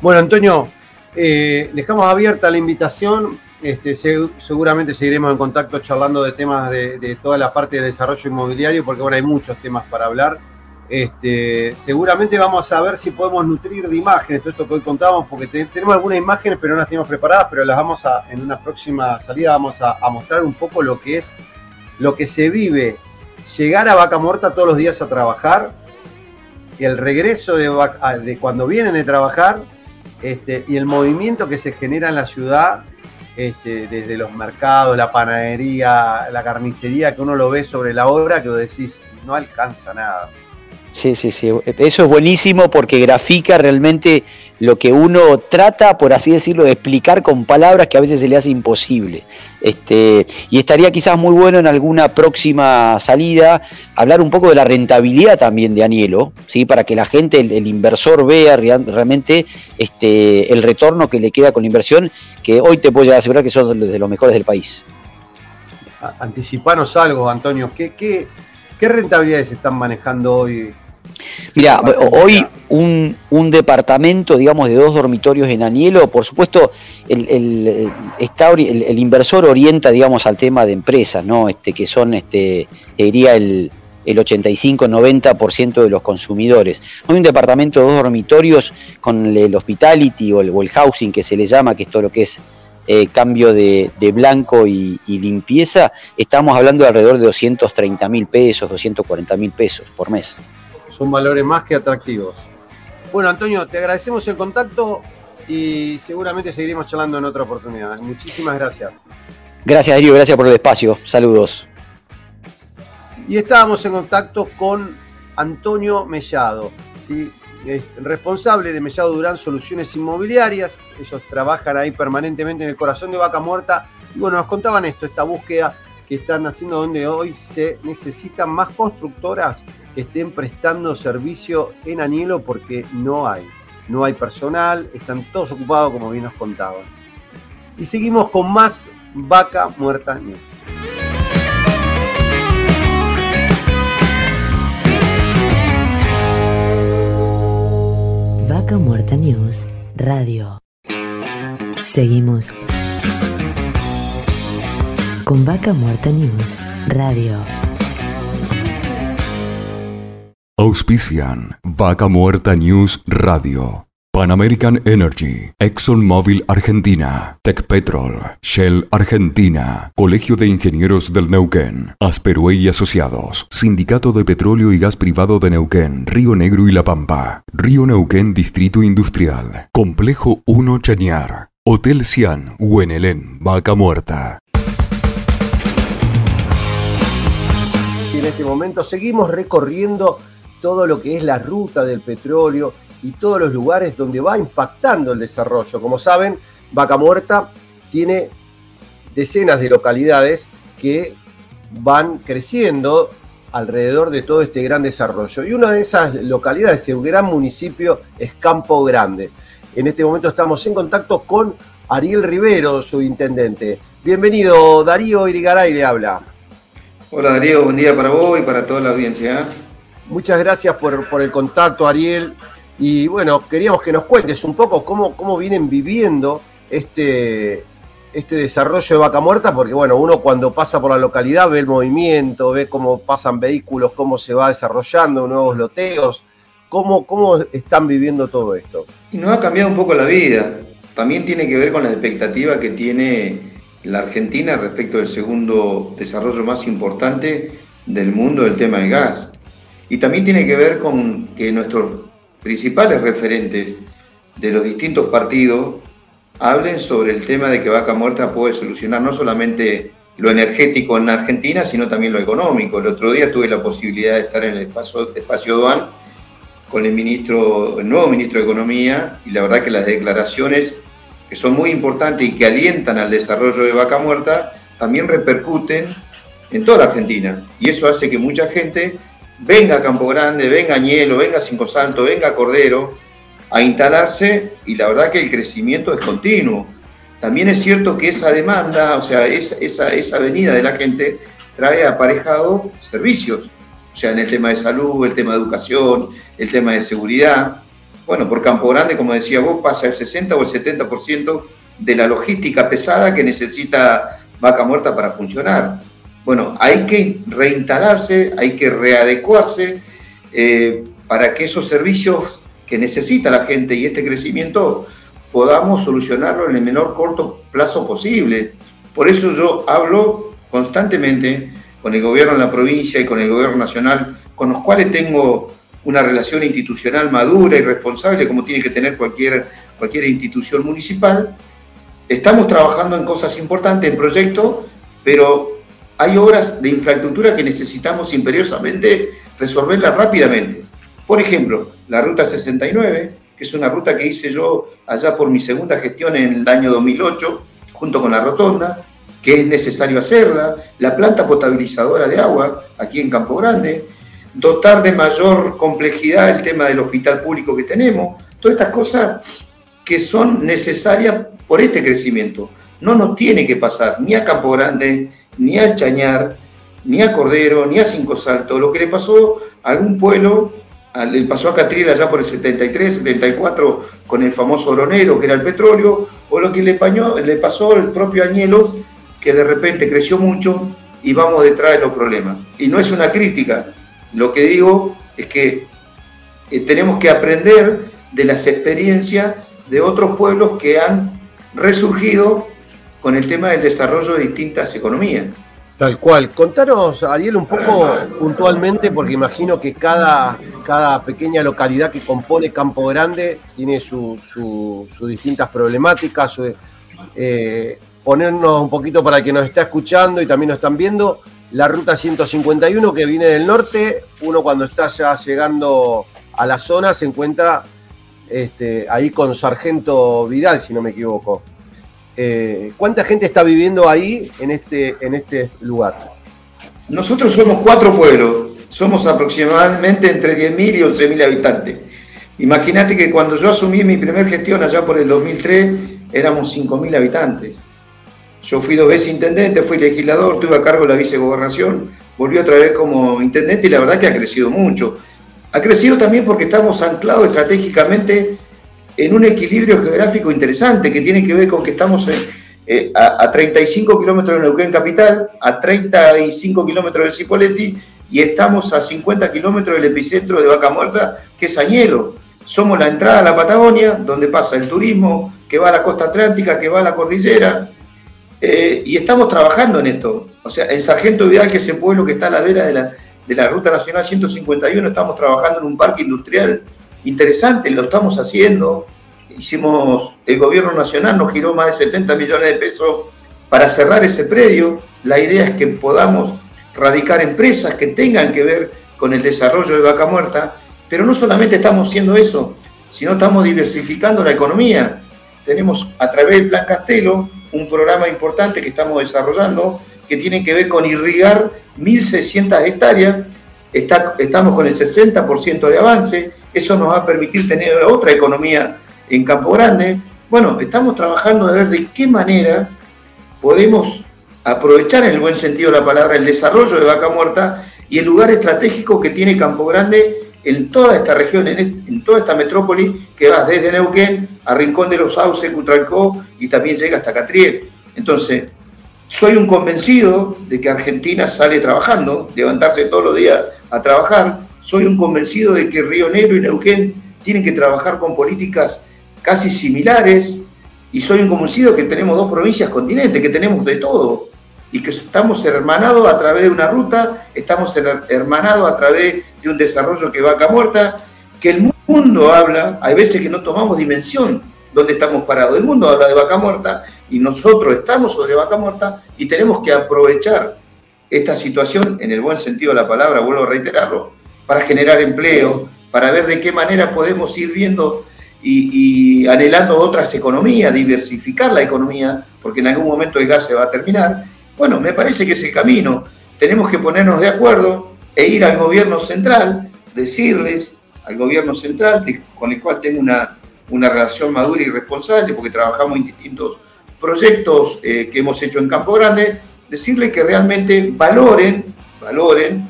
Bueno, Antonio, eh, dejamos abierta la invitación. Este, seguramente seguiremos en contacto charlando de temas de, toda la parte de desarrollo inmobiliario, porque bueno, hay muchos temas para hablar. Este, seguramente vamos a ver si podemos nutrir de imágenes todo esto que hoy contamos, porque tenemos algunas imágenes, pero no las tenemos preparadas, pero las vamos a, en una próxima salida vamos a, mostrar un poco lo que es, lo que se vive, llegar a Vaca Muerta todos los días a trabajar, el regreso de, de cuando vienen de trabajar, este, y el movimiento que se genera en la ciudad, este, desde los mercados, la panadería, la carnicería, que uno lo ve sobre la obra, que vos decís, no alcanza nada. Sí, sí, sí. Eso es buenísimo porque grafica realmente lo que uno trata, por así decirlo, de explicar con palabras que a veces se le hace imposible. Este, y estaría quizás muy bueno en alguna próxima salida hablar un poco de la rentabilidad también de Anielo, ¿sí? para que la gente, el, inversor vea realmente este, el retorno que le queda con la inversión, que hoy te puedo asegurar que son de los mejores del país. Anticipanos algo, Antonio. ¿Qué, qué, ¿Qué rentabilidades están manejando hoy? Mira, hoy un, departamento, digamos, de dos dormitorios en Anielo, por supuesto, el, el, inversor orienta, digamos, al tema de empresas, ¿no? Este, que son, este, diría, el, el 85-90% de los consumidores. Hoy un departamento de dos dormitorios con el hospitality o el, o el housing que se le llama, que es todo lo que es eh, cambio de, blanco y, limpieza, estamos hablando de alrededor de 230 mil pesos, 240 mil pesos por mes. Son valores más que atractivos. Bueno, Antonio, te agradecemos el contacto y seguramente seguiremos charlando en otra oportunidad. Muchísimas gracias. Gracias, Darío, gracias por el espacio. Saludos. Y estábamos en contacto con Antonio Mellado, ¿sí? Es responsable de Mellado Durán Soluciones Inmobiliarias. Ellos trabajan ahí permanentemente en el corazón de Vaca Muerta. Y bueno, nos contaban esto, esta búsqueda que están haciendo donde hoy se necesitan más constructoras que estén prestando servicio en Anielo porque no hay. No hay personal, están todos ocupados como bien nos contaban. Y seguimos con más Vaca Muerta News. Vaca Muerta News Radio. Seguimos con Vaca Muerta News Radio. Auspician Vaca Muerta News Radio. Pan American Energy, ExxonMobil Argentina, Petrol, Shell Argentina, Colegio de Ingenieros del Neuquén, Asperue y Asociados, Sindicato de Petróleo y Gas Privado de Neuquén, Río Negro y La Pampa, Río Neuquén Distrito Industrial, Complejo 1 Chañar, Hotel Cian, Huenelén, Vaca Muerta. En este momento seguimos recorriendo todo lo que es la ruta del petróleo y todos los lugares donde va impactando el desarrollo. Como saben, Vaca Muerta tiene decenas de localidades que van creciendo alrededor de todo este gran desarrollo. Y una de esas localidades, el gran municipio, es Campo Grande. En este momento estamos en contacto con Ariel Rivero, su intendente. Bienvenido, Darío Irigaray le habla. Hola Darío, buen día para vos y para toda la audiencia. Muchas gracias por, por el contacto, Ariel. Y bueno, queríamos que nos cuentes un poco cómo, cómo vienen viviendo este, este desarrollo de Vaca Muerta, porque bueno, uno cuando pasa por la localidad ve el movimiento, ve cómo pasan vehículos, cómo se va desarrollando nuevos loteos, cómo, cómo están viviendo todo esto. Y nos ha cambiado un poco la vida. También tiene que ver con la expectativa que tiene la Argentina respecto del segundo desarrollo más importante del mundo del tema del gas. Y también tiene que ver con que nuestros principales referentes de los distintos partidos hablen sobre el tema de que Vaca Muerta puede solucionar no solamente lo energético en Argentina, sino también lo económico. El otro día tuve la posibilidad de estar en el espacio, espacio Duan con el ministro, el nuevo ministro de Economía, y la verdad que las declaraciones que son muy importantes y que alientan al desarrollo de Vaca Muerta, también repercuten en toda la Argentina. Y eso hace que mucha gente venga Campo Grande, venga a Ñelo, venga Cinco Santos, venga Cordero, a instalarse y la verdad que el crecimiento es continuo. También es cierto que esa demanda, o sea, esa, esa, esa venida de la gente trae aparejado servicios, o sea, en el tema de salud, el tema de educación, el tema de seguridad. Bueno, por Campo Grande, como decía vos, pasa el 60 o el 70% de la logística pesada que necesita Vaca Muerta para funcionar. Bueno, hay que reinstalarse, hay que readecuarse eh, para que esos servicios que necesita la gente y este crecimiento podamos solucionarlo en el menor corto plazo posible. Por eso yo hablo constantemente con el gobierno de la provincia y con el gobierno nacional, con los cuales tengo una relación institucional madura y responsable como tiene que tener cualquier, cualquier institución municipal. Estamos trabajando en cosas importantes, en proyectos, pero hay obras de infraestructura que necesitamos imperiosamente resolverlas rápidamente. Por ejemplo, la Ruta 69, que es una ruta que hice yo allá por mi segunda gestión en el año 2008, junto con la rotonda, que es necesario hacerla, la planta potabilizadora de agua aquí en Campo Grande, dotar de mayor complejidad el tema del hospital público que tenemos, todas estas cosas que son necesarias por este crecimiento. No nos tiene que pasar ni a Campo Grande, ni a Chañar, ni a Cordero, ni a Cinco Saltos, lo que le pasó a algún pueblo le pasó a Catril allá por el 73, 74 con el famoso oronero que era el petróleo, o lo que le, le pasó al propio Añelo, que de repente creció mucho y vamos detrás de los problemas. Y no es una crítica, lo que digo es que eh, tenemos que aprender de las experiencias de otros pueblos que han resurgido con el tema del desarrollo de distintas economías. Tal cual. Contanos, Ariel, un poco puntualmente, porque imagino que cada, cada pequeña localidad que compone Campo Grande tiene sus distintas problemáticas. Eh, ponernos un poquito para el que nos está escuchando y también nos están viendo, la ruta 151 que viene del norte, uno cuando está ya llegando a la zona se encuentra este, ahí con Sargento Vidal, si no me equivoco. Eh, ¿cuánta gente está viviendo ahí en este, en este lugar? Nosotros somos cuatro pueblos, somos aproximadamente entre 10.000 y 11.000 habitantes. Imagínate que cuando yo asumí mi primer gestión allá por el 2003, éramos 5.000 habitantes. Yo fui dos veces intendente, fui legislador, tuve a cargo la vicegobernación, volví otra vez como intendente y la verdad que ha crecido mucho. Ha crecido también porque estamos anclados estratégicamente en un equilibrio geográfico interesante que tiene que ver con que estamos eh, a, 35 kilómetros de Neuquén Capital, a 35 kilómetros de Cipolletti y estamos a 50 kilómetros del epicentro de Vaca Muerta, que es Añelo. Somos la entrada a la Patagonia, donde pasa el turismo, que va a la costa atlántica, que va a la cordillera, eh, y estamos trabajando en esto. O sea, en Sargento Vidal, que es el pueblo que está a la vera de la, de la Ruta Nacional 151, estamos trabajando en un parque industrial interesante, lo estamos haciendo. Hicimos, el gobierno nacional nos giró más de 70 millones de pesos para cerrar ese predio. La idea es que podamos radicar empresas que tengan que ver con el desarrollo de Vaca Muerta, pero no solamente estamos haciendo eso, sino estamos diversificando la economía. Tenemos a través del Plan Castelo un programa importante que estamos desarrollando que tiene que ver con irrigar 1.600 hectáreas. estamos con el 60% de avance. Eso nos va a permitir tener otra economía en Campo Grande. Bueno, estamos trabajando a ver de qué manera podemos aprovechar en el buen sentido de la palabra el desarrollo de Vaca Muerta y el lugar estratégico que tiene Campo Grande en toda esta región, en, toda esta metrópoli que va desde Neuquén a Rincón de los Sauces, Cutralcó y también llega hasta Catriel. Entonces, soy un convencido de que Argentina sale trabajando, levantarse todos los días a trabajar. Soy un convencido de que Río Negro y Neuquén tienen que trabajar con políticas casi similares. Y soy un convencido que tenemos dos provincias continentes, que tenemos de todo y que estamos hermanados a través de una ruta, estamos hermanados a través de un desarrollo que vaca muerta, que el mundo habla, hay veces que no tomamos dimensión donde estamos parados. El mundo habla de vaca muerta y nosotros estamos sobre vaca muerta y tenemos que aprovechar esta situación, en el buen sentido de la palabra, vuelvo a reiterarlo, para generar empleo, para ver de qué manera podemos ir viendo y, y, anhelando otras economías, diversificar la economía, porque en algún momento el gas se va a terminar, bueno, me parece que es el camino. Tenemos que ponernos de acuerdo e ir al gobierno central, decirles al gobierno central, con el cual tengo una, una relación madura y responsable, porque trabajamos en distintos proyectos eh, que hemos hecho en Campo Grande, decirles que realmente valoren, valoren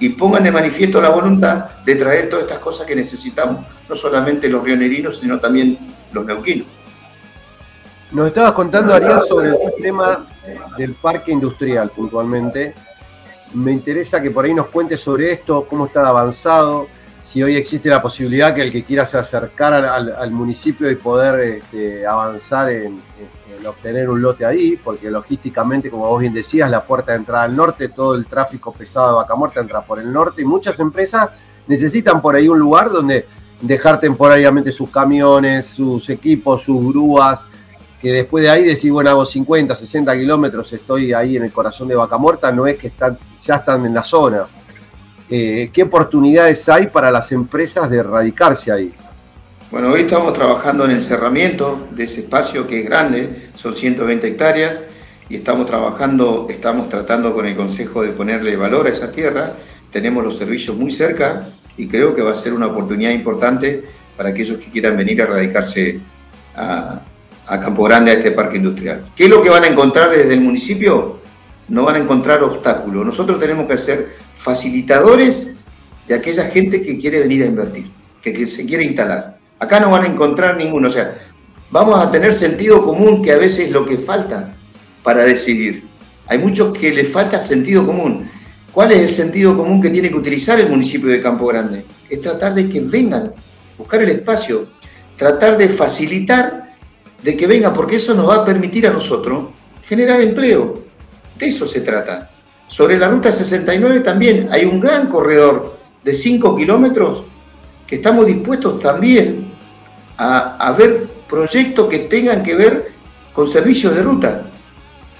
y pongan de manifiesto la voluntad de traer todas estas cosas que necesitamos, no solamente los rionerinos, sino también los neuquinos. Nos estabas contando, Ariel, sobre el tema del parque industrial puntualmente. Me interesa que por ahí nos cuentes sobre esto, cómo está avanzado, si hoy existe la posibilidad que el que quiera se acercar al, municipio y poder este, avanzar en, obtener un lote ahí, porque logísticamente, como vos bien decías, la puerta de entrada al norte, todo el tráfico pesado de Vaca Muerta entra por el norte y muchas empresas necesitan por ahí un lugar donde dejar temporariamente sus camiones, sus equipos, sus grúas, que después de ahí decir, bueno, hago 50, 60 kilómetros, estoy ahí en el corazón de Vaca Muerta, no es que están, ya están en la zona. Eh, ¿Qué oportunidades hay para las empresas de radicarse ahí? Bueno, hoy estamos trabajando en el cerramiento de ese espacio que es grande, son 120 hectáreas, y estamos trabajando, estamos tratando con el Consejo de ponerle valor a esa tierra, tenemos los servicios muy cerca y creo que va a ser una oportunidad importante para aquellos que quieran venir a radicarse a, a Campo Grande, a este parque industrial. ¿Qué es lo que van a encontrar desde el municipio? No van a encontrar obstáculos. Nosotros tenemos que ser facilitadores de aquella gente que quiere venir a invertir, que, se quiere instalar. Acá no van a encontrar ninguno. O sea, vamos a tener sentido común, que a veces es lo que falta para decidir. Hay muchos que les falta sentido común. ¿Cuál es el sentido común que tiene que utilizar el municipio de Campo Grande? Es tratar de que vengan, buscar el espacio, tratar de facilitar de que venga, porque eso nos va a permitir a nosotros generar empleo. De eso se trata. Sobre la ruta 69 también hay un gran corredor de 5 kilómetros que estamos dispuestos también a, ver proyectos que tengan que ver con servicios de ruta.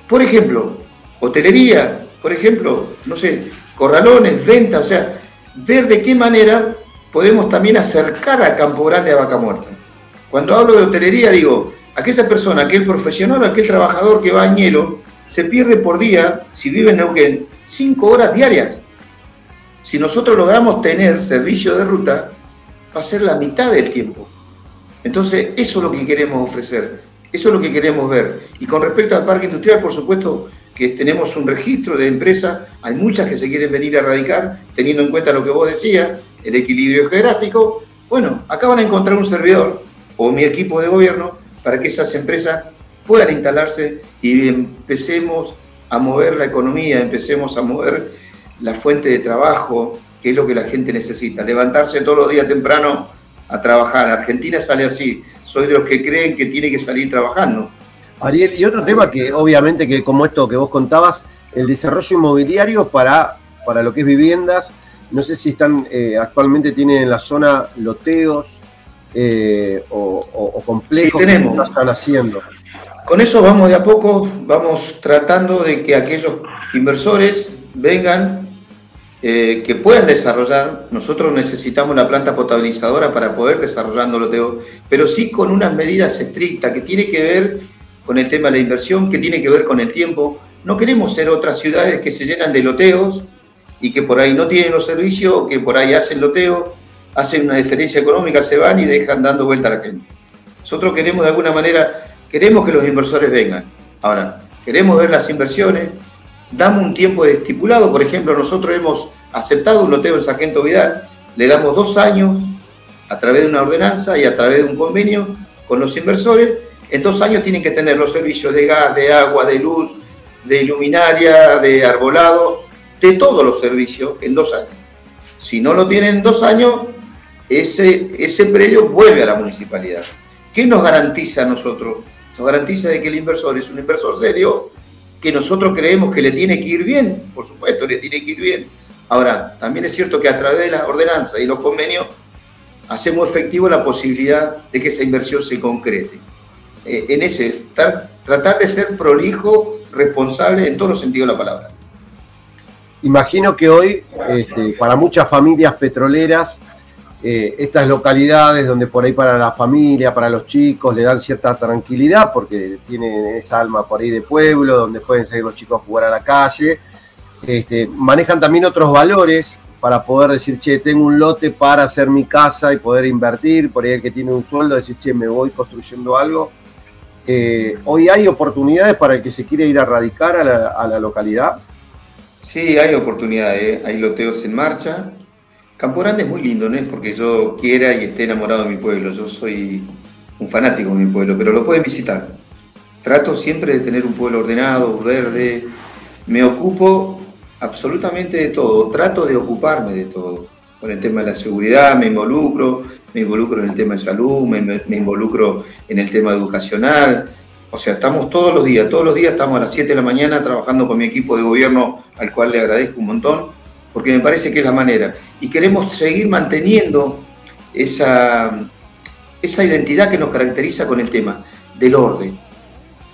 Por ejemplo, hotelería, por ejemplo, no sé, corralones, ventas, o sea, ver de qué manera podemos también acercar a Campo Grande a Vaca Muerta. Cuando hablo de hotelería digo, aquella persona, aquel profesional, aquel trabajador que va a Añelo, se pierde por día, si vive en Neuquén, cinco horas diarias. Si nosotros logramos tener servicio de ruta, va a ser la mitad del tiempo. Entonces, eso es lo que queremos ofrecer, eso es lo que queremos ver. Y con respecto al parque industrial, por supuesto que tenemos un registro de empresas, hay muchas que se quieren venir a radicar, teniendo en cuenta lo que vos decías, el equilibrio geográfico. Bueno, acá van a encontrar un servidor o mi equipo de gobierno para que esas empresas puedan instalarse y empecemos a mover la economía, empecemos a mover la fuente de trabajo, que es lo que la gente necesita. Levantarse todos los días temprano a trabajar. Argentina sale así. Soy de los que creen que tiene que salir trabajando. Ariel, y otro tema que obviamente que como esto que vos contabas, el desarrollo inmobiliario para, para lo que es viviendas, no sé si están eh, actualmente tienen en la zona loteos, eh, o, complejos que están haciendo. Con eso vamos de a poco, vamos tratando de que aquellos inversores vengan eh, que puedan desarrollar. Nosotros necesitamos la planta potabilizadora para poder desarrollar loteo, pero sí con unas medidas estrictas que tiene que ver con el tema de la inversión, que tiene que ver con el tiempo. No queremos ser otras ciudades que se llenan de loteos y que por ahí no tienen los servicios, que por ahí hacen loteo, hacen una diferencia económica, se van y dejan dando vuelta a la gente. Nosotros queremos de alguna manera, queremos que los inversores vengan. Ahora, queremos ver las inversiones, damos un tiempo estipulado, por ejemplo, nosotros hemos aceptado un loteo en Sargento Vidal, le damos dos años a través de una ordenanza y a través de un convenio con los inversores, en dos años tienen que tener los servicios de gas, de agua, de luz, de iluminaria, de arbolado, de todos los servicios en dos años. Si no lo tienen en dos años, ese, ese predio vuelve a la municipalidad. ¿Qué nos garantiza a nosotros? Nos garantiza de que el inversor es un inversor serio que nosotros creemos que le tiene que ir bien, por supuesto, le tiene que ir bien. Ahora, también es cierto que a través de las ordenanzas y los convenios hacemos efectivo la posibilidad de que esa inversión se concrete. Eh, en ese, tratar de ser prolijo, responsable en todos los sentidos de la palabra. Imagino que hoy, este, para muchas familias petroleras, eh, estas localidades donde por ahí para la familia, para los chicos, le dan cierta tranquilidad porque tienen esa alma por ahí de pueblo, donde pueden salir los chicos a jugar a la calle, este, manejan también otros valores para poder decir, che, tengo un lote para hacer mi casa y poder invertir, por ahí el que tiene un sueldo, decir, che, me voy construyendo algo. Eh, hoy hay oportunidades para el que se quiere ir a radicar a la, localidad. Sí, hay oportunidades, hay loteos en marcha, Campo Grande es muy lindo, no es porque yo quiera y esté enamorado de mi pueblo, yo soy un fanático de mi pueblo, pero lo pueden visitar. Trato siempre de tener un pueblo ordenado, verde, me ocupo absolutamente de todo, trato de ocuparme de todo. Con el tema de la seguridad me involucro, me involucro en el tema de salud, me, me involucro en el tema educacional, o sea, estamos todos los días, todos los días estamos a las 7 de la mañana trabajando con mi equipo de gobierno, al cual le agradezco un montón porque me parece que es la manera. Y queremos seguir manteniendo esa, esa identidad que nos caracteriza con el tema del orden.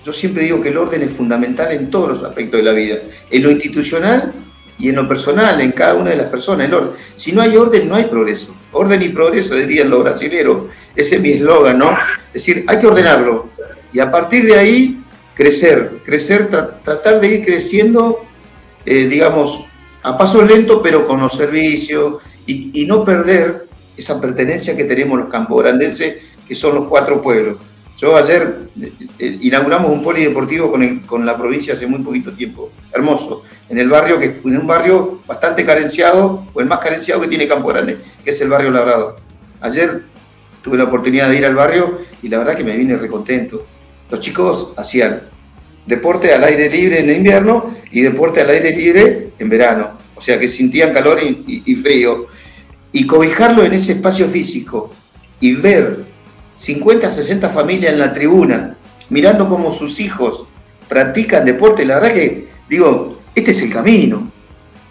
Yo siempre digo que el orden es fundamental en todos los aspectos de la vida, en lo institucional y en lo personal, en cada una de las personas. Si no hay orden, no hay progreso. Orden y progreso, dirían los brasileños. Ese es mi eslogan, ¿no? Es decir, hay que ordenarlo. Y a partir de ahí, crecer, crecer, tratar de ir creciendo, eh, digamos, a paso lento, pero con los servicios y, no perder esa pertenencia que tenemos los campograndenses, que son los cuatro pueblos. Yo ayer eh, eh, inauguramos un polideportivo con, con, la provincia hace muy poquito tiempo, hermoso, en el barrio que en un barrio bastante carenciado, o el más carenciado que tiene Campo Grande, que es el barrio Labrado. Ayer tuve la oportunidad de ir al barrio y la verdad que me vine recontento. Los chicos hacían deporte al aire libre en invierno y deporte al aire libre en verano. O sea que sentían calor y, frío. Y cobijarlo en ese espacio físico y ver 50, 60 familias en la tribuna, mirando cómo sus hijos practican deporte, la verdad que digo, este es el camino,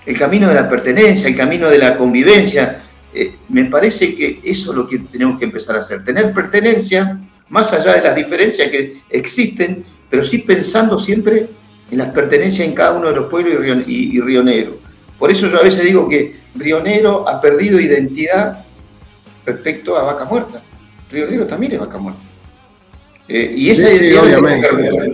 el camino de la pertenencia, el camino de la convivencia. Eh, me parece que eso es lo que tenemos que empezar a hacer, tener pertenencia, más allá de las diferencias que existen, pero sí pensando siempre en las pertenencias en cada uno de los pueblos y, Río, Negro. Por eso yo a veces digo que Río Negro ha perdido identidad respecto a Vaca Muerta. Río Negro también es Vaca Muerta. Eh, y esa identidad la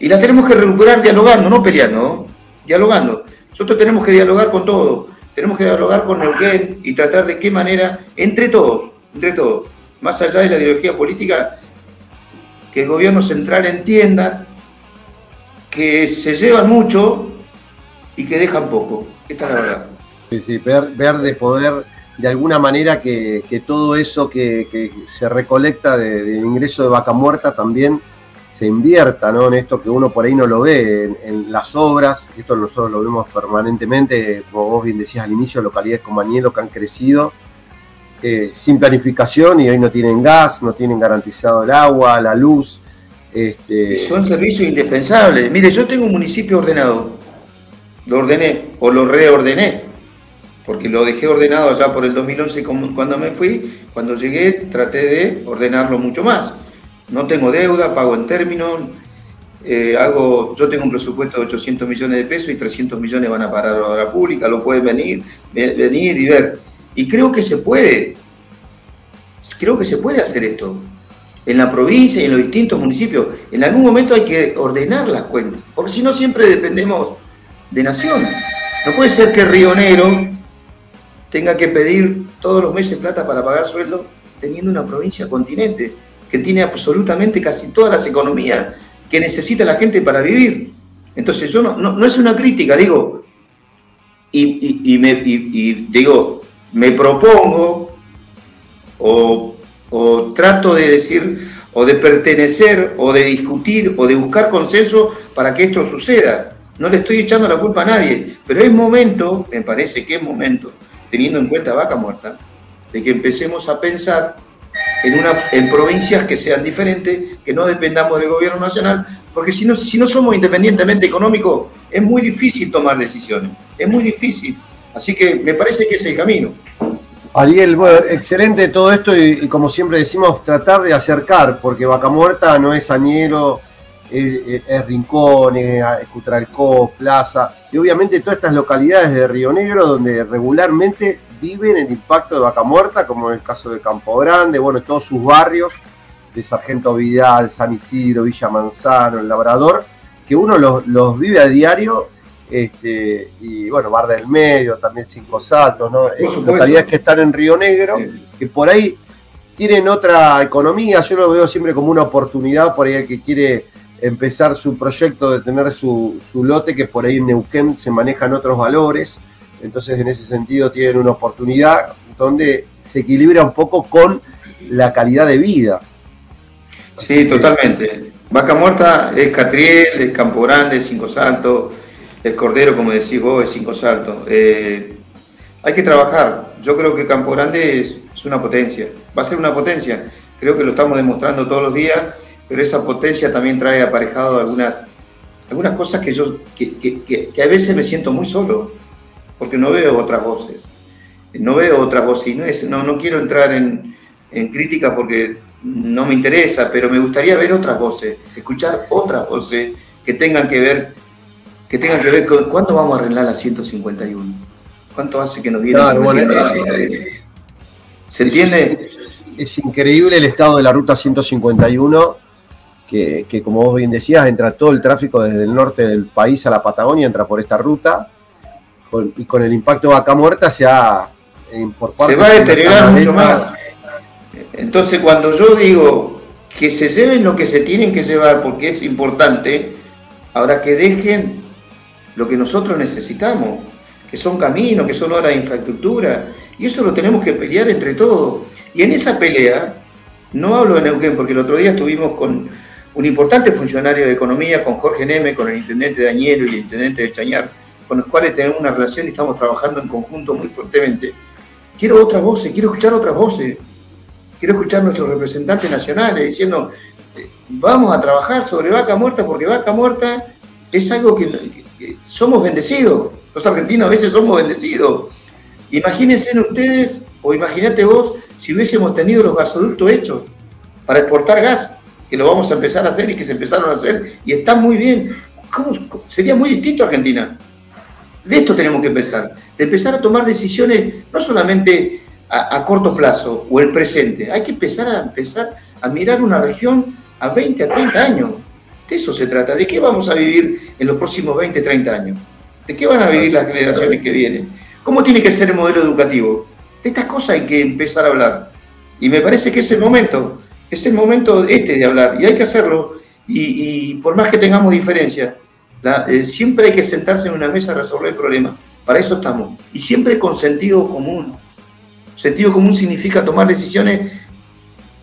Y la tenemos que recuperar dialogando, no peleando, dialogando. Nosotros tenemos que dialogar con todos, tenemos que dialogar con Neuquén y tratar de qué manera, entre todos, entre todos, más allá de la ideología política, que el gobierno central entienda que se llevan mucho y que dejan poco. Esta es la verdad. Sí, sí, ver, de poder de alguna manera que, todo eso que, se recolecta del ingreso de vaca muerta también se invierta ¿no? en esto que uno por ahí no lo ve, en, las obras, esto nosotros lo vemos permanentemente, como vos bien decías al inicio, localidades como Añelo que han crecido eh, sin planificación y hoy no tienen gas, no tienen garantizado el agua, la luz. Este... Son servicios indispensables. Mire, yo tengo un municipio ordenado, lo ordené o lo reordené, porque lo dejé ordenado allá por el 2011 cuando me fui, cuando llegué traté de ordenarlo mucho más. No tengo deuda, pago en términos, eh, hago, yo tengo un presupuesto de 800 millones de pesos y 300 millones van a parar a la obra pública, lo pueden venir, venir y ver. Y creo que se puede, creo que se puede hacer esto en la provincia y en los distintos municipios. En algún momento hay que ordenar las cuentas, porque si no siempre dependemos de nación. No puede ser que Río Negro tenga que pedir todos los meses plata para pagar sueldo teniendo una provincia continente que tiene absolutamente casi todas las economías que necesita la gente para vivir. Entonces yo no, no, es una crítica, digo, y, me, digo, me propongo o, o trato de decir o de pertenecer o de discutir o de buscar consenso para que esto suceda. No le estoy echando la culpa a nadie, pero es momento, me parece que es momento, teniendo en cuenta Vaca Muerta, de que empecemos a pensar en, una, en provincias que sean diferentes, que no dependamos del gobierno nacional, porque si no, si no somos independientemente económicos, es muy difícil tomar decisiones, es muy difícil. Así que me parece que es el camino. Ariel, bueno, excelente todo esto y, como siempre decimos, tratar de acercar, porque Vaca Muerta no es Añelo, es, Rincón, es, Cutralcó, Plaza, y obviamente todas estas localidades de Río Negro donde regularmente viven el impacto de Vaca Muerta, como en el caso de Campo Grande, bueno, todos sus barrios, de Sargento Vidal, San Isidro, Villa Manzano, El Labrador, que uno los, vive a diario, este, y bueno, Bar del Medio, también Cinco Saltos, ¿no? localidades que están en Río Negro, que por ahí tienen otra economía, yo lo veo siempre como una oportunidad por ahí el que quiere empezar su proyecto de tener su, su lote, que por ahí en Neuquén se manejan otros valores, entonces, en ese sentido, tienen una oportunidad donde se equilibra un poco con la calidad de vida. Sí, totalmente. Vaca Muerta es Catriel, es Campo Grande, es Cinco Saltos, es Cordero, como decís vos, es Cinco Saltos. Eh, hay que trabajar. Yo creo que Campo Grande es, una potencia, va a ser una potencia. Creo que lo estamos demostrando todos los días, pero esa potencia también trae aparejado algunas, algunas cosas que yo, que a veces me siento muy solo porque no veo otras voces. No veo otras voces y no, es, no, no quiero entrar en, en crítica porque no me interesa, pero me gustaría ver otras voces, escuchar otras voces que tengan que ver, que tengan que ver con cuándo vamos a arreglar la 151. ¿Cuánto hace que nos viene? ¿Se entiende? Es, increíble el estado de la ruta 151, que, que como vos bien decías, entra todo el tráfico desde el norte del país a la Patagonia, entra por esta ruta y con el impacto de vaca muerta se ha se va a deteriorar mucho más. Entonces cuando yo digo que se lleven lo que se tienen que llevar porque es importante, ahora que dejen lo que nosotros necesitamos, que son caminos, que son horas de infraestructura, y eso lo tenemos que pelear entre todos. Y en esa pelea, no hablo de Neuquén, porque el otro día estuvimos con un importante funcionario de economía, con Jorge Neme, con el intendente de Añero y el intendente de Chañar, con los cuales tenemos una relación y estamos trabajando en conjunto muy fuertemente. Quiero otras voces, quiero escuchar otras voces, quiero escuchar a nuestros representantes nacionales diciendo, eh, vamos a trabajar sobre vaca muerta porque vaca muerta es algo que, somos bendecidos, los argentinos a veces somos bendecidos. Imagínense ustedes, o imagínate vos, si hubiésemos tenido los gasoductos hechos para exportar gas, que lo vamos a empezar a hacer y que se empezaron a hacer, y está muy bien. Sería muy distinto Argentina. De esto tenemos que empezar, de empezar a tomar decisiones no solamente a, corto plazo o el presente, hay que empezar a, empezar a mirar una región a 20, a 30 años. De eso se trata, de qué vamos a vivir en los próximos 20, 30 años, de qué van a vivir las generaciones que vienen, cómo tiene que ser el modelo educativo. De estas cosas hay que empezar a hablar. Y me parece que es el momento, es el momento este de hablar, y hay que hacerlo, y, por más que tengamos diferencias, eh, siempre hay que sentarse en una mesa a resolver el problema. Para eso estamos. Y siempre con sentido común. Sentido común significa tomar decisiones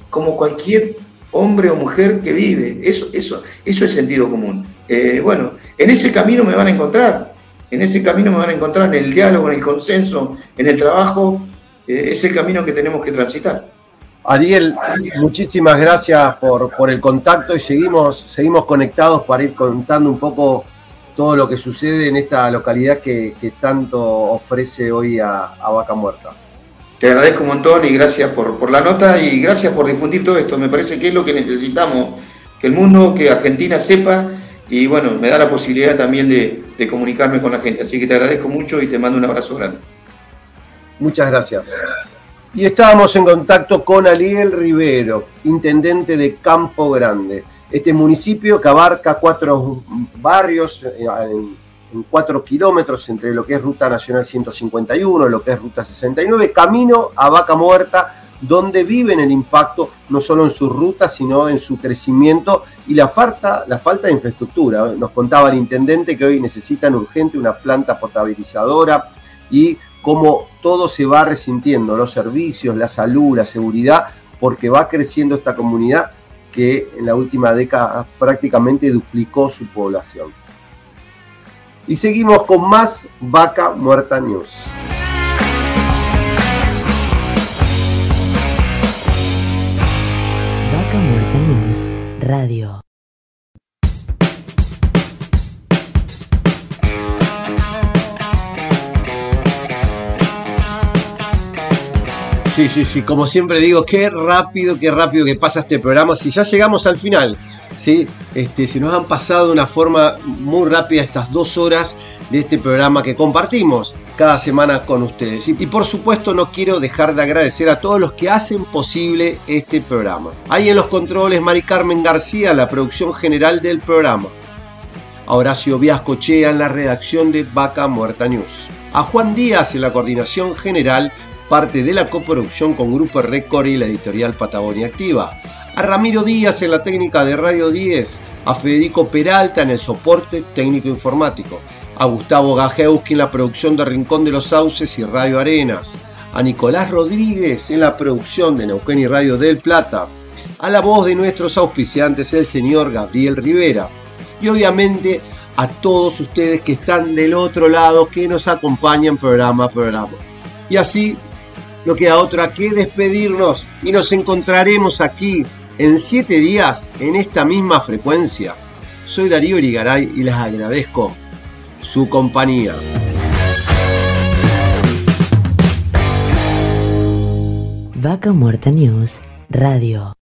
como cualquier hombre o mujer que vive. Eso, eso, eso es sentido común. Eh, bueno, en ese camino me van a encontrar. En ese camino me van a encontrar en el diálogo, en el consenso, en el trabajo. Eh, es el camino que tenemos que transitar. Ariel, muchísimas gracias por, el contacto y seguimos, seguimos conectados para ir contando un poco todo lo que sucede en esta localidad que, tanto ofrece hoy a, Vaca Muerta. Te agradezco un montón y gracias por, por, la nota y gracias por difundir todo esto. Me parece que es lo que necesitamos, que el mundo, que Argentina sepa y bueno, me da la posibilidad también de, de comunicarme con la gente. Así que te agradezco mucho y te mando un abrazo grande. Muchas gracias. Y estábamos en contacto con Aliel Rivero, intendente de Campo Grande. Este municipio que abarca cuatro barrios eh, en, cuatro kilómetros entre lo que es Ruta Nacional 151, lo que es Ruta 69, camino a Vaca Muerta, donde viven el impacto no solo en su ruta, sino en su crecimiento y la falta, la falta de infraestructura. Nos contaba el intendente que hoy necesitan urgente una planta potabilizadora y cómo todo se va resintiendo, los servicios, la salud, la seguridad, porque va creciendo esta comunidad que en la última década prácticamente duplicó su población. Y seguimos con más Vaca Muerta News. Vaca Muerta News Radio. Sí, sí, sí, como siempre digo, qué rápido, qué rápido que pasa este programa. Si ya llegamos al final, ¿sí? Este, se nos han pasado de una forma muy rápida estas dos horas de este programa que compartimos cada semana con ustedes. Y, por supuesto no quiero dejar de agradecer a todos los que hacen posible este programa. Ahí en los controles, Mari Carmen García, la producción general del programa. A Horacio Viascochea en la redacción de Vaca Muerta News. A Juan Díaz en la coordinación general parte de la coproducción con Grupo Record y la editorial Patagonia Activa. A Ramiro Díaz en la técnica de Radio 10, a Federico Peralta en el soporte técnico informático, a Gustavo Gajewski en la producción de Rincón de los Sauces y Radio Arenas, a Nicolás Rodríguez en la producción de Neuquén y Radio del Plata, a la voz de nuestros auspiciantes el señor Gabriel Rivera y obviamente a todos ustedes que están del otro lado que nos acompañan programa a programa. Y así no queda otra que despedirnos y nos encontraremos aquí en siete días en esta misma frecuencia. Soy Darío Irigaray y les agradezco su compañía. Vaca Muerta News Radio.